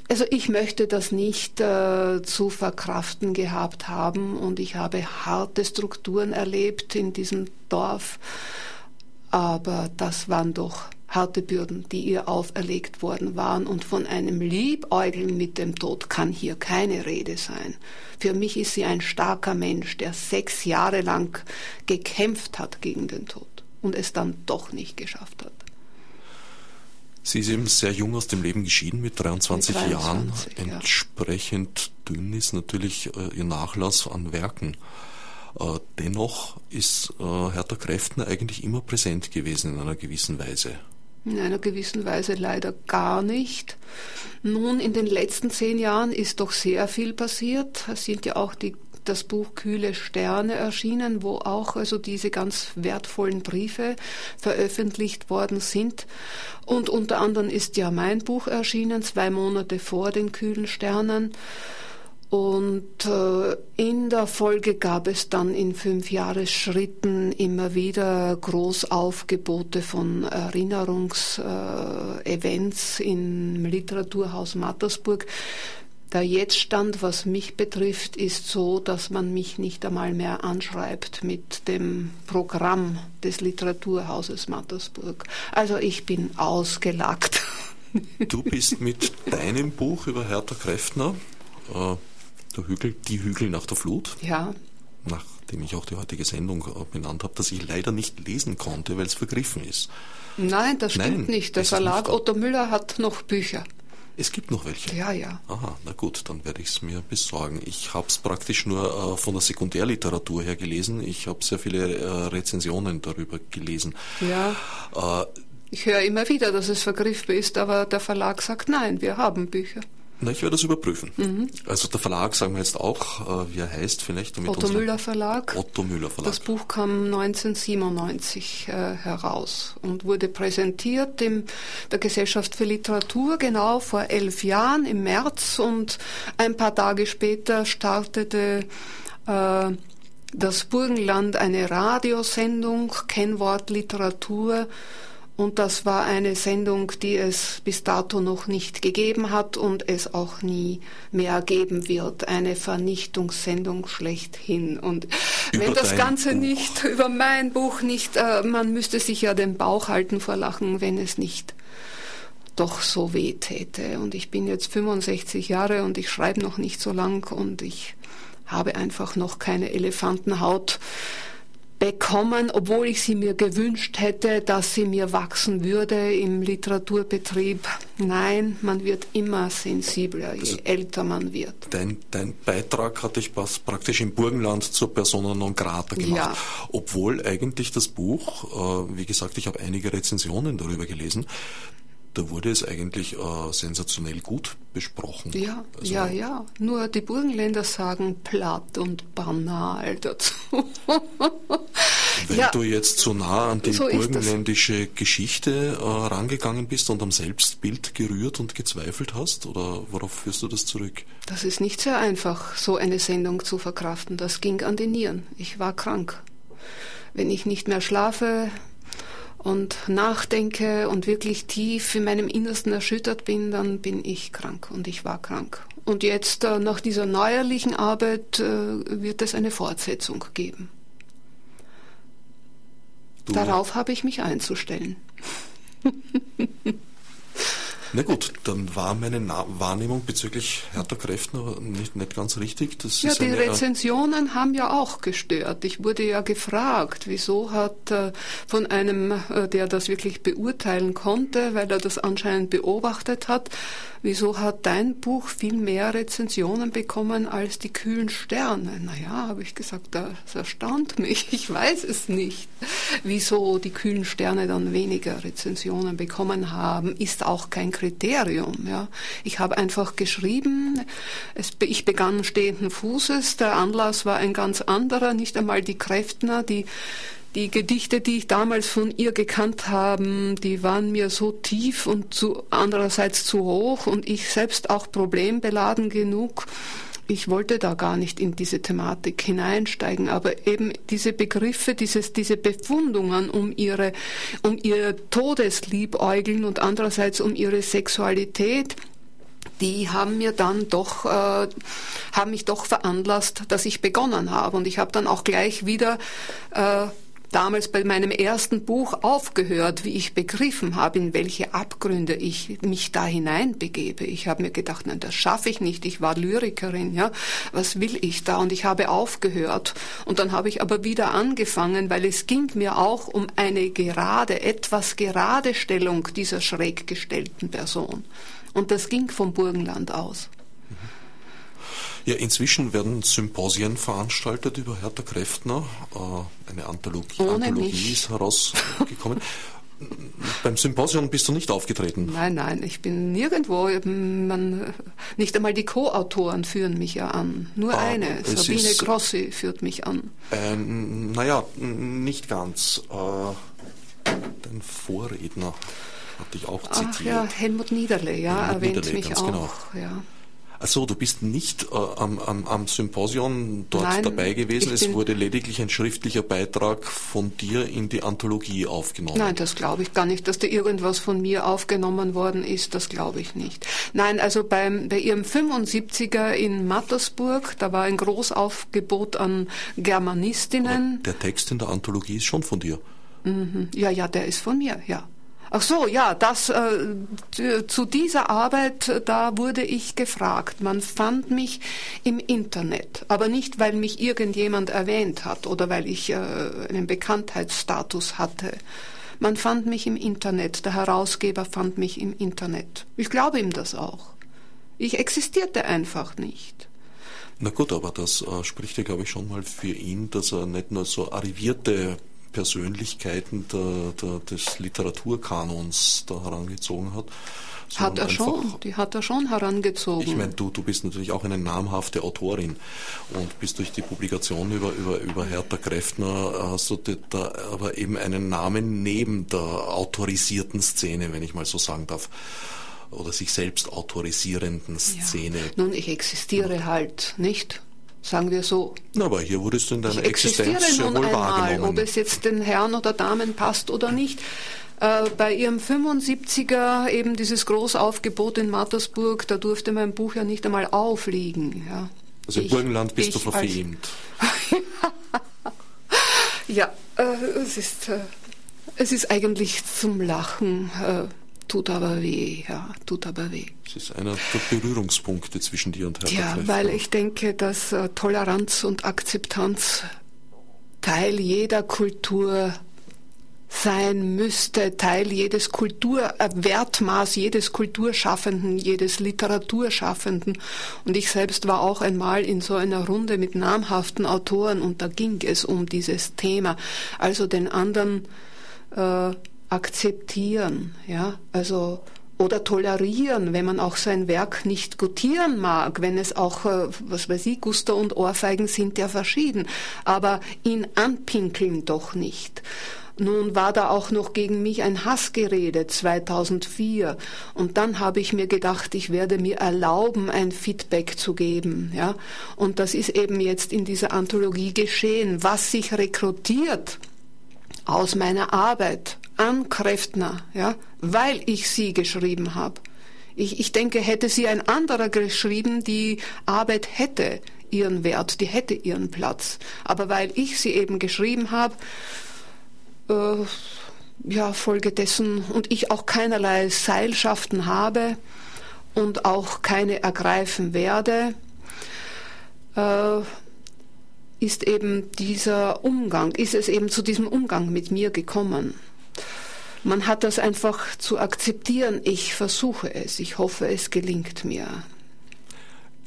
Also ich möchte das nicht äh, zu verkraften gehabt haben und ich habe harte Strukturen erlebt in diesem Dorf, aber das waren doch harte Bürden, die ihr auferlegt worden waren und von einem Liebäugeln mit dem Tod kann hier keine Rede sein. Für mich ist sie ein starker Mensch, der sechs Jahre lang gekämpft hat gegen den Tod und es dann doch nicht geschafft hat. Sie ist eben sehr jung aus dem Leben geschieden mit 23, mit 23 Jahren. Ja. Entsprechend dünn ist natürlich äh, ihr Nachlass an Werken. Äh, dennoch ist äh, Hertha Kräften eigentlich immer präsent gewesen in einer gewissen Weise. In einer gewissen Weise leider gar nicht. Nun, in den letzten zehn Jahren ist doch sehr viel passiert. Es sind ja auch die das Buch Kühle Sterne erschienen, wo auch also diese ganz wertvollen Briefe veröffentlicht worden sind. Und unter anderem ist ja mein Buch erschienen, zwei Monate vor den kühlen Sternen. Und äh, in der Folge gab es dann in fünf Jahresschritten immer wieder Großaufgebote von Erinnerungsevents äh, im Literaturhaus Mattersburg, der Jetztstand, was mich betrifft, ist so, dass man mich nicht einmal mehr anschreibt mit dem Programm des Literaturhauses Mattersburg. Also ich bin ausgelackt. Du bist mit deinem Buch über Hertha Kräftner, äh, der Hügel, die Hügel nach der Flut, ja. nachdem ich auch die heutige Sendung äh, benannt habe, dass ich leider nicht lesen konnte, weil es vergriffen ist. Nein, das stimmt Nein, nicht. Der Verlag. Otto Müller hat noch Bücher. Es gibt noch welche? Ja, ja. Aha, na gut, dann werde ich es mir besorgen. Ich habe es praktisch nur äh, von der Sekundärliteratur her gelesen. Ich habe sehr viele äh, Rezensionen darüber gelesen. Ja. Äh, ich höre immer wieder, dass es vergriffen ist, aber der Verlag sagt, nein, wir haben Bücher. Na, ich werde das überprüfen. Mhm. Also der Verlag, sagen wir jetzt auch, äh, wie er heißt vielleicht. Otto Müller Verlag. Otto Müller Verlag. Das Buch kam 1997 äh, heraus und wurde präsentiert in der Gesellschaft für Literatur genau vor elf Jahren im März und ein paar Tage später startete äh, das Burgenland eine Radiosendung, Kennwort Literatur, und das war eine Sendung, die es bis dato noch nicht gegeben hat und es auch nie mehr geben wird. Eine Vernichtungssendung schlechthin. Und über wenn das Ganze Buch. nicht, über mein Buch nicht, äh, man müsste sich ja den Bauch halten vor Lachen, wenn es nicht doch so weh täte. Und ich bin jetzt 65 Jahre und ich schreibe noch nicht so lang und ich habe einfach noch keine Elefantenhaut bekommen, obwohl ich sie mir gewünscht hätte, dass sie mir wachsen würde im Literaturbetrieb. Nein, man wird immer sensibler, je also älter man wird. Dein, dein Beitrag hat dich praktisch im Burgenland zur Persona non grata gemacht. Ja. Obwohl eigentlich das Buch, äh, wie gesagt, ich habe einige Rezensionen darüber gelesen, da wurde es eigentlich äh, sensationell gut besprochen. Ja, also, ja, ja. Nur die Burgenländer sagen platt und banal dazu. Wenn ja, du jetzt so nah an die so burgenländische Geschichte äh, rangegangen bist und am Selbstbild gerührt und gezweifelt hast, oder worauf führst du das zurück? Das ist nicht sehr einfach, so eine Sendung zu verkraften. Das ging an die Nieren. Ich war krank. Wenn ich nicht mehr schlafe, und nachdenke und wirklich tief in meinem Innersten erschüttert bin, dann bin ich krank und ich war krank. Und jetzt äh, nach dieser neuerlichen Arbeit äh, wird es eine Fortsetzung geben. Du. Darauf habe ich mich einzustellen. Na gut, dann war meine Na Wahrnehmung bezüglich Hertha Kräftner nicht, nicht ganz richtig. Das ja, die äh, Rezensionen haben ja auch gestört. Ich wurde ja gefragt, wieso hat äh, von einem, äh, der das wirklich beurteilen konnte, weil er das anscheinend beobachtet hat, wieso hat dein Buch viel mehr Rezensionen bekommen als die kühlen Sterne? Naja, habe ich gesagt, das erstaunt mich. Ich weiß es nicht. Wieso die kühlen Sterne dann weniger Rezensionen bekommen haben, ist auch kein Kriterium. Ja. Ich habe einfach geschrieben, es, ich begann stehenden Fußes, der Anlass war ein ganz anderer, nicht einmal die Kräftner, die die Gedichte, die ich damals von ihr gekannt habe, die waren mir so tief und zu, andererseits zu hoch und ich selbst auch problembeladen genug. Ich wollte da gar nicht in diese Thematik hineinsteigen, aber eben diese Begriffe, dieses, diese Befundungen um ihre, um ihr Todesliebäugeln und andererseits um ihre Sexualität, die haben mir dann doch, äh, haben mich doch veranlasst, dass ich begonnen habe. Und ich habe dann auch gleich wieder äh, damals bei meinem ersten Buch aufgehört, wie ich begriffen habe, in welche Abgründe ich mich da hineinbegebe. Ich habe mir gedacht, nein, das schaffe ich nicht. Ich war Lyrikerin, ja. Was will ich da? Und ich habe aufgehört. Und dann habe ich aber wieder angefangen, weil es ging mir auch um eine gerade, etwas gerade Stellung dieser schräg gestellten Person. Und das ging vom Burgenland aus. Ja, inzwischen werden Symposien veranstaltet über Hertha Kräftner. Äh, eine Anthologie, Anthologie ist herausgekommen. Beim Symposium bist du nicht aufgetreten? Nein, nein, ich bin nirgendwo. Man, nicht einmal die Co-Autoren führen mich ja an. Nur ah, eine, Sabine Grossi führt mich an. Äh, naja, nicht ganz. Äh, dein Vorredner hat dich auch zitiert. Ach ja, Helmut Niederle, ja, Helmut erwähnt Niederle, mich auch. Genau. Ja. Also du bist nicht äh, am, am, am Symposion dort Nein, dabei gewesen. Es wurde lediglich ein schriftlicher Beitrag von dir in die Anthologie aufgenommen. Nein, das glaube ich gar nicht, dass da irgendwas von mir aufgenommen worden ist. Das glaube ich nicht. Nein, also beim, bei ihrem 75er in Mattersburg, da war ein Großaufgebot an Germanistinnen. Aber der Text in der Anthologie ist schon von dir. Mhm. Ja, ja, der ist von mir, ja. Ach so, ja, das äh, zu dieser Arbeit, da wurde ich gefragt. Man fand mich im Internet, aber nicht, weil mich irgendjemand erwähnt hat oder weil ich äh, einen Bekanntheitsstatus hatte. Man fand mich im Internet, der Herausgeber fand mich im Internet. Ich glaube ihm das auch. Ich existierte einfach nicht. Na gut, aber das äh, spricht ja, glaube ich, schon mal für ihn, dass er nicht nur so arrivierte Persönlichkeiten der, der, des Literaturkanons da herangezogen hat. Hat er schon, die hat er schon herangezogen. Ich meine, du, du bist natürlich auch eine namhafte Autorin und bist durch die Publikation über, über, über Hertha Kräftner, hast du da aber eben einen Namen neben der autorisierten Szene, wenn ich mal so sagen darf oder sich selbst autorisierenden Szene. Ja. Nun, ich existiere halt nicht sagen wir so. Na, aber hier wurdest du in deiner Existenz sehr wohl einmal, wahrgenommen. Ob es jetzt den Herren oder Damen passt oder nicht. Äh, bei ihrem 75er, eben dieses Großaufgebot in Mattersburg, da durfte mein Buch ja nicht einmal aufliegen. Ja. Also im Burgenland bist du verfemt. ja, äh, es, ist, äh, es ist eigentlich zum Lachen. Tut aber weh, ja, tut aber weh. Es ist einer der Berührungspunkte zwischen dir und Hertha Ja, weil ich denke, dass äh, Toleranz und Akzeptanz Teil jeder Kultur sein müsste, Teil jedes Kulturwertmaß, jedes Kulturschaffenden, jedes Literaturschaffenden. Und ich selbst war auch einmal in so einer Runde mit namhaften Autoren und da ging es um dieses Thema. Also den anderen äh, akzeptieren, ja, also oder tolerieren, wenn man auch sein Werk nicht gutieren mag, wenn es auch, äh, was weiß ich, Guster und Ohrfeigen sind ja verschieden, aber ihn anpinkeln doch nicht. Nun war da auch noch gegen mich ein Hassgerede 2004 und dann habe ich mir gedacht, ich werde mir erlauben, ein Feedback zu geben, ja. Und das ist eben jetzt in dieser Anthologie geschehen, was sich rekrutiert aus meiner Arbeit an Kräftner, ja, weil ich sie geschrieben habe. Ich, ich denke, hätte sie ein anderer geschrieben, die Arbeit hätte ihren Wert, die hätte ihren Platz. Aber weil ich sie eben geschrieben habe, äh, ja, Folge dessen und ich auch keinerlei Seilschaften habe und auch keine ergreifen werde, äh, ist eben dieser Umgang, ist es eben zu diesem Umgang mit mir gekommen. Man hat das einfach zu akzeptieren. Ich versuche es. Ich hoffe, es gelingt mir.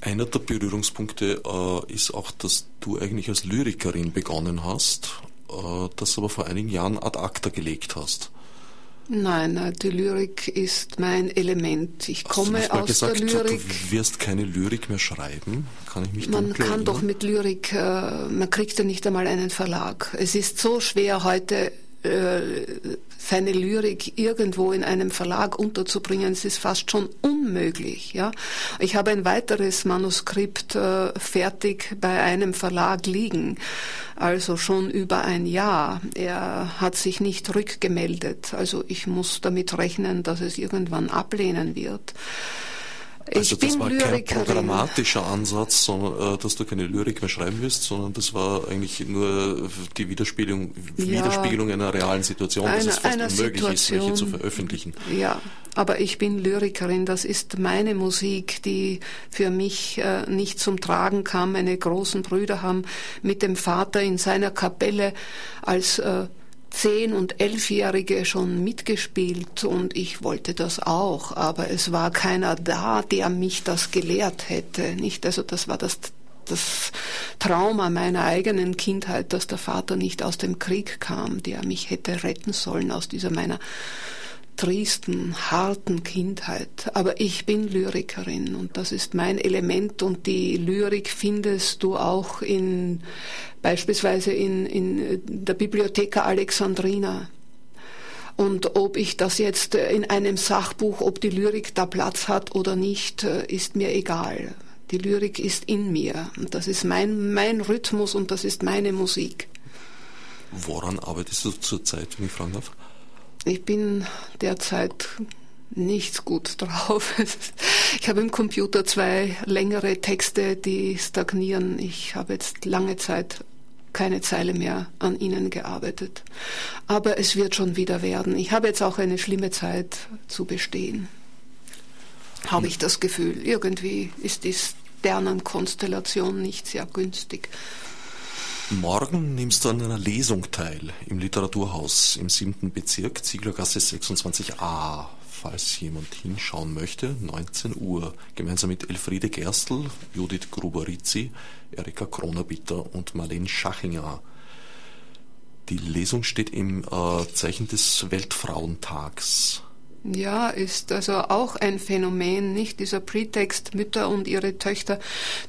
Einer der Berührungspunkte äh, ist auch, dass du eigentlich als Lyrikerin begonnen hast, äh, das aber vor einigen Jahren ad acta gelegt hast. Nein, die Lyrik ist mein Element. Ich Hast komme du aus gesagt, der Lyrik. Du wirst keine Lyrik mehr schreiben? Kann ich mich Man kann erinnern? doch mit Lyrik, äh, man kriegt ja nicht einmal einen Verlag. Es ist so schwer heute seine Lyrik irgendwo in einem Verlag unterzubringen, es ist fast schon unmöglich. Ja, ich habe ein weiteres Manuskript äh, fertig bei einem Verlag liegen, also schon über ein Jahr. Er hat sich nicht rückgemeldet, also ich muss damit rechnen, dass es irgendwann ablehnen wird. Also ich das war Lyrikerin. kein programmatischer Ansatz, sondern, äh, dass du keine Lyrik mehr schreiben wirst, sondern das war eigentlich nur die Widerspiegelung, ja, Widerspiegelung einer realen Situation, einer, dass es fast unmöglich Situation, ist, welche zu veröffentlichen. Ja, aber ich bin Lyrikerin, das ist meine Musik, die für mich äh, nicht zum Tragen kam. Meine großen Brüder haben mit dem Vater in seiner Kapelle als äh, zehn- und elfjährige schon mitgespielt und ich wollte das auch, aber es war keiner da, der mich das gelehrt hätte. Nicht, also das war das das Trauma meiner eigenen Kindheit, dass der Vater nicht aus dem Krieg kam, der mich hätte retten sollen aus dieser meiner tristen, harten Kindheit. Aber ich bin Lyrikerin und das ist mein Element und die Lyrik findest du auch in, beispielsweise in, in der Bibliotheca Alexandrina. Und ob ich das jetzt in einem Sachbuch, ob die Lyrik da Platz hat oder nicht, ist mir egal. Die Lyrik ist in mir und das ist mein, mein Rhythmus und das ist meine Musik. Woran arbeitest du zurzeit, wenn ich fragen darf? Ich bin derzeit nicht gut drauf. Ich habe im Computer zwei längere Texte, die stagnieren. Ich habe jetzt lange Zeit keine Zeile mehr an ihnen gearbeitet. Aber es wird schon wieder werden. Ich habe jetzt auch eine schlimme Zeit zu bestehen. Habe ich das Gefühl. Irgendwie ist die Sternenkonstellation nicht sehr günstig. Morgen nimmst du an einer Lesung teil im Literaturhaus im siebten Bezirk, Zieglergasse 26a. Falls jemand hinschauen möchte, 19 Uhr, gemeinsam mit Elfriede Gerstl, Judith Gruber-Rizzi, Erika Kronerbitter und Marlene Schachinger. Die Lesung steht im äh, Zeichen des Weltfrauentags. Ja, ist also auch ein Phänomen, nicht dieser Prätext Mütter und ihre Töchter,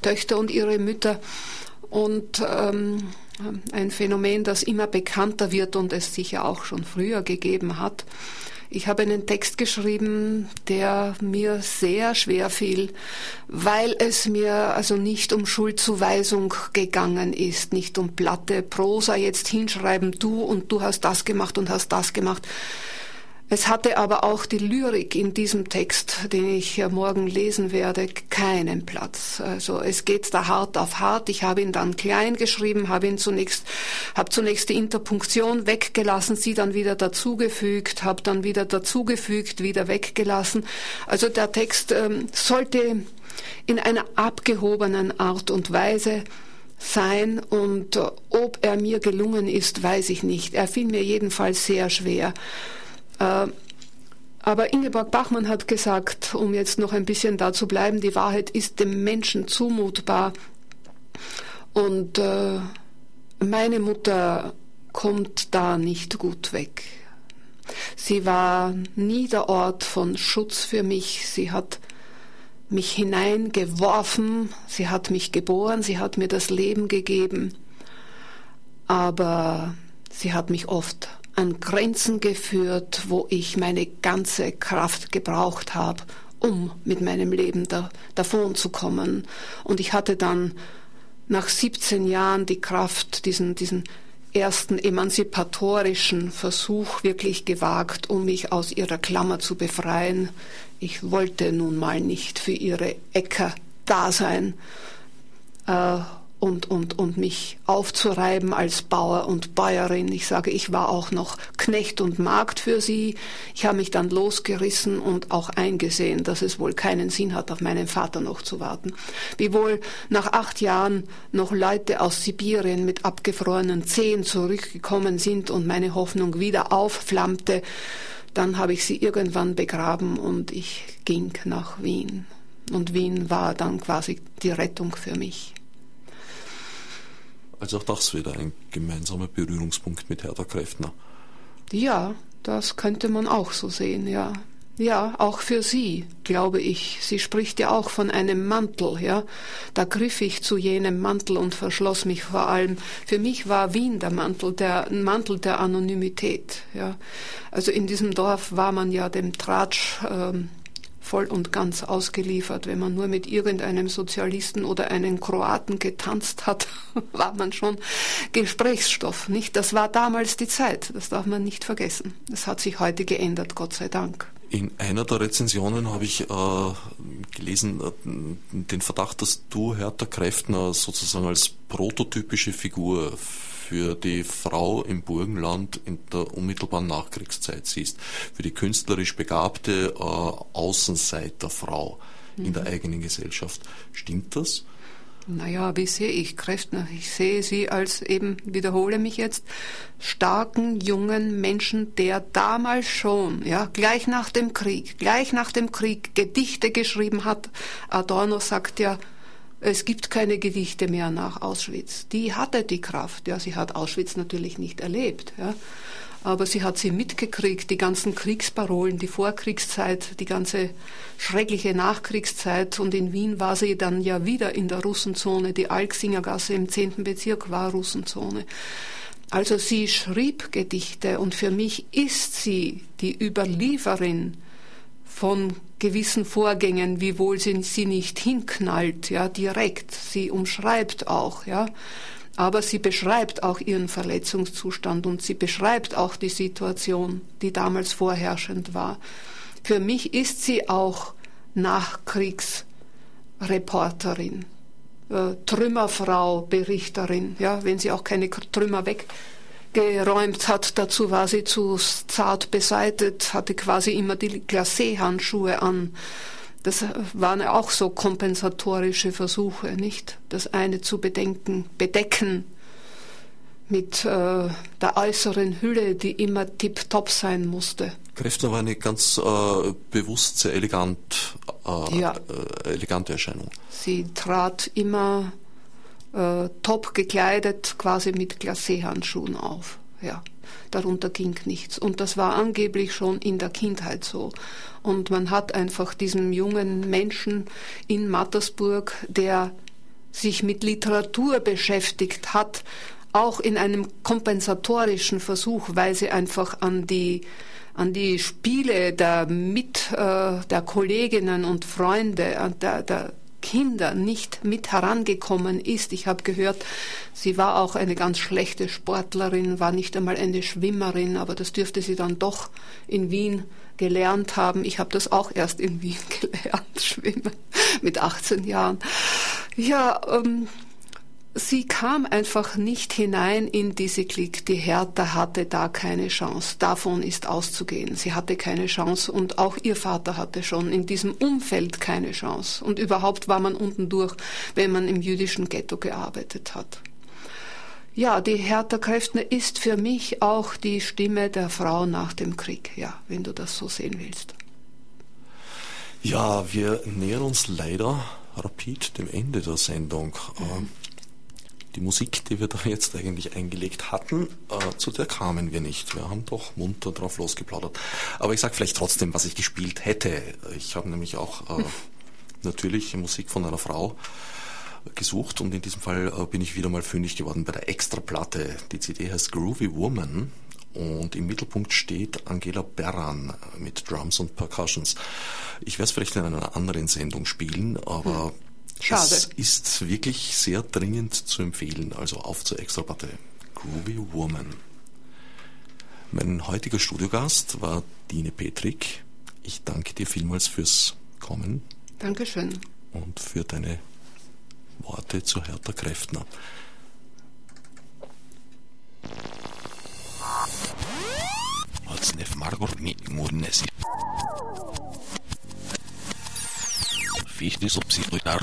Töchter und ihre Mütter und ähm, ein Phänomen, das immer bekannter wird und es sicher auch schon früher gegeben hat. Ich habe einen Text geschrieben, der mir sehr schwer fiel, weil es mir also nicht um Schuldzuweisung gegangen ist, nicht um platte Prosa jetzt hinschreiben, du und du hast das gemacht und hast das gemacht, es hatte aber auch die Lyrik in diesem Text, den ich morgen lesen werde, keinen Platz. Also es geht da hart auf hart. Ich habe ihn dann klein geschrieben, habe ihn zunächst, habe zunächst die Interpunktion weggelassen, sie dann wieder dazugefügt, habe dann wieder dazugefügt, wieder weggelassen. Also der Text ähm, sollte in einer abgehobenen Art und Weise sein und äh, ob er mir gelungen ist, weiß ich nicht. Er fiel mir jedenfalls sehr schwer. Äh, aber Ingeborg Bachmann hat gesagt, um jetzt noch ein bisschen da zu bleiben, die Wahrheit ist dem Menschen zumutbar. Und äh, meine Mutter kommt da nicht gut weg. Sie war nie der Ort von Schutz für mich. Sie hat mich hineingeworfen, sie hat mich geboren, sie hat mir das Leben gegeben, aber sie hat mich oft an Grenzen geführt, wo ich meine ganze Kraft gebraucht habe, um mit meinem Leben da, davon zu kommen. Und ich hatte dann nach 17 Jahren die Kraft, diesen, diesen ersten emanzipatorischen Versuch wirklich gewagt, um mich aus ihrer Klammer zu befreien. Ich wollte nun mal nicht für ihre Äcker da sein. Äh, und, und, und mich aufzureiben als Bauer und Bäuerin. Ich sage, ich war auch noch Knecht und Magd für sie. Ich habe mich dann losgerissen und auch eingesehen, dass es wohl keinen Sinn hat, auf meinen Vater noch zu warten. Wiewohl nach acht Jahren noch Leute aus Sibirien mit abgefrorenen Zehen zurückgekommen sind und meine Hoffnung wieder aufflammte, dann habe ich sie irgendwann begraben und ich ging nach Wien. Und Wien war dann quasi die Rettung für mich. Also auch das wieder ein gemeinsamer Berührungspunkt mit Hertha Kräftner. Ja, das könnte man auch so sehen, ja. Ja, auch für sie, glaube ich. Sie spricht ja auch von einem Mantel, ja. Da griff ich zu jenem Mantel und verschloss mich vor allem. Für mich war Wien der Mantel, der Mantel der Anonymität, ja. Also in diesem Dorf war man ja dem Tratsch ähm, voll und ganz ausgeliefert. Wenn man nur mit irgendeinem Sozialisten oder einem Kroaten getanzt hat, war man schon Gesprächsstoff. Nicht? Das war damals die Zeit. Das darf man nicht vergessen. Das hat sich heute geändert, Gott sei Dank. In einer der Rezensionen habe ich äh, gelesen äh, den Verdacht, dass du Hertha Kräftner sozusagen als prototypische Figur für die Frau im Burgenland in der unmittelbaren Nachkriegszeit siehst, für die künstlerisch begabte äh, Außenseiterfrau mhm. in der mhm. eigenen Gesellschaft. Stimmt das? Naja, wie sehe ich Kräftner? Ich sehe sie als eben, wiederhole mich jetzt, starken, jungen Menschen, der damals schon, ja, gleich nach dem Krieg, gleich nach dem Krieg Gedichte geschrieben hat. Adorno sagt ja, es gibt keine Gedichte mehr nach Auschwitz. Die hatte die Kraft. Ja, sie hat Auschwitz natürlich nicht erlebt. Ja. Aber sie hat sie mitgekriegt, die ganzen Kriegsparolen, die Vorkriegszeit, die ganze schreckliche Nachkriegszeit. Und in Wien war sie dann ja wieder in der Russenzone. Die Alksingergasse im 10. Bezirk war Russenzone. Also sie schrieb Gedichte und für mich ist sie die Überlieferin von gewissen Vorgängen, wiewohl sie sie nicht hinknallt, ja, direkt. Sie umschreibt auch, ja. Aber sie beschreibt auch ihren Verletzungszustand und sie beschreibt auch die Situation, die damals vorherrschend war. Für mich ist sie auch Nachkriegsreporterin, äh, Trümmerfrau, Berichterin, ja, wenn sie auch keine Trümmer weg geräumt hat. Dazu war sie zu zart beseitet, hatte quasi immer die Glacé-Handschuhe an. Das waren auch so kompensatorische Versuche, nicht? Das eine zu bedenken, bedecken mit äh, der äußeren Hülle, die immer tipptopp sein musste. Kräftner war eine ganz äh, bewusst sehr elegant, äh, ja. Äh, elegante Erscheinung. Sie trat immer äh, top gekleidet, quasi mit Glacé-Handschuhen auf. Ja, darunter ging nichts. Und das war angeblich schon in der Kindheit so. Und man hat einfach diesem jungen Menschen in Mattersburg, der sich mit Literatur beschäftigt hat, auch in einem kompensatorischen Versuch, weil sie einfach an die an die Spiele der mit äh, der Kolleginnen und Freunde, der, der Kinder nicht mit herangekommen ist. Ich habe gehört, sie war auch eine ganz schlechte Sportlerin, war nicht einmal eine Schwimmerin, aber das dürfte sie dann doch in Wien gelernt haben. Ich habe das auch erst in Wien gelernt, schwimmen mit 18 Jahren. Ja, ähm, sie kam einfach nicht hinein in diese Klick. Die Hertha hatte da keine Chance. Davon ist auszugehen. Sie hatte keine Chance und auch ihr Vater hatte schon in diesem Umfeld keine Chance. Und überhaupt war man unten durch, wenn man im jüdischen Ghetto gearbeitet hat. Ja, die Hertha Kräftner ist für mich auch die Stimme der Frau nach dem Krieg, ja, wenn du das so sehen willst. Ja, wir nähern uns leider rapid dem Ende der Sendung. Mhm. Die Musik, die wir da jetzt eigentlich eingelegt hatten, äh, zu der kamen wir nicht. Wir haben doch munter drauf losgeplaudert. Aber ich sage vielleicht trotzdem, was ich gespielt hätte. Ich habe nämlich auch äh, natürlich Musik von einer Frau gesucht und in diesem Fall äh, bin ich wieder mal fündig geworden bei der Extraplatte. Die CD heißt Groovy Woman und im Mittelpunkt steht Angela Berran mit Drums und Percussions. Ich werde es vielleicht in einer anderen Sendung spielen, aber hm Schade. Es ist wirklich sehr dringend zu empfehlen, also auf zur Extraplatte. Groovy Woman. Mein heutiger Studiogast war Dine Petrik. Ich danke dir vielmals fürs Kommen. Dankeschön. Und für deine Worte zu Hertha Kräftner. Odsnev Margor mi murnesi. Fichtis obsidiar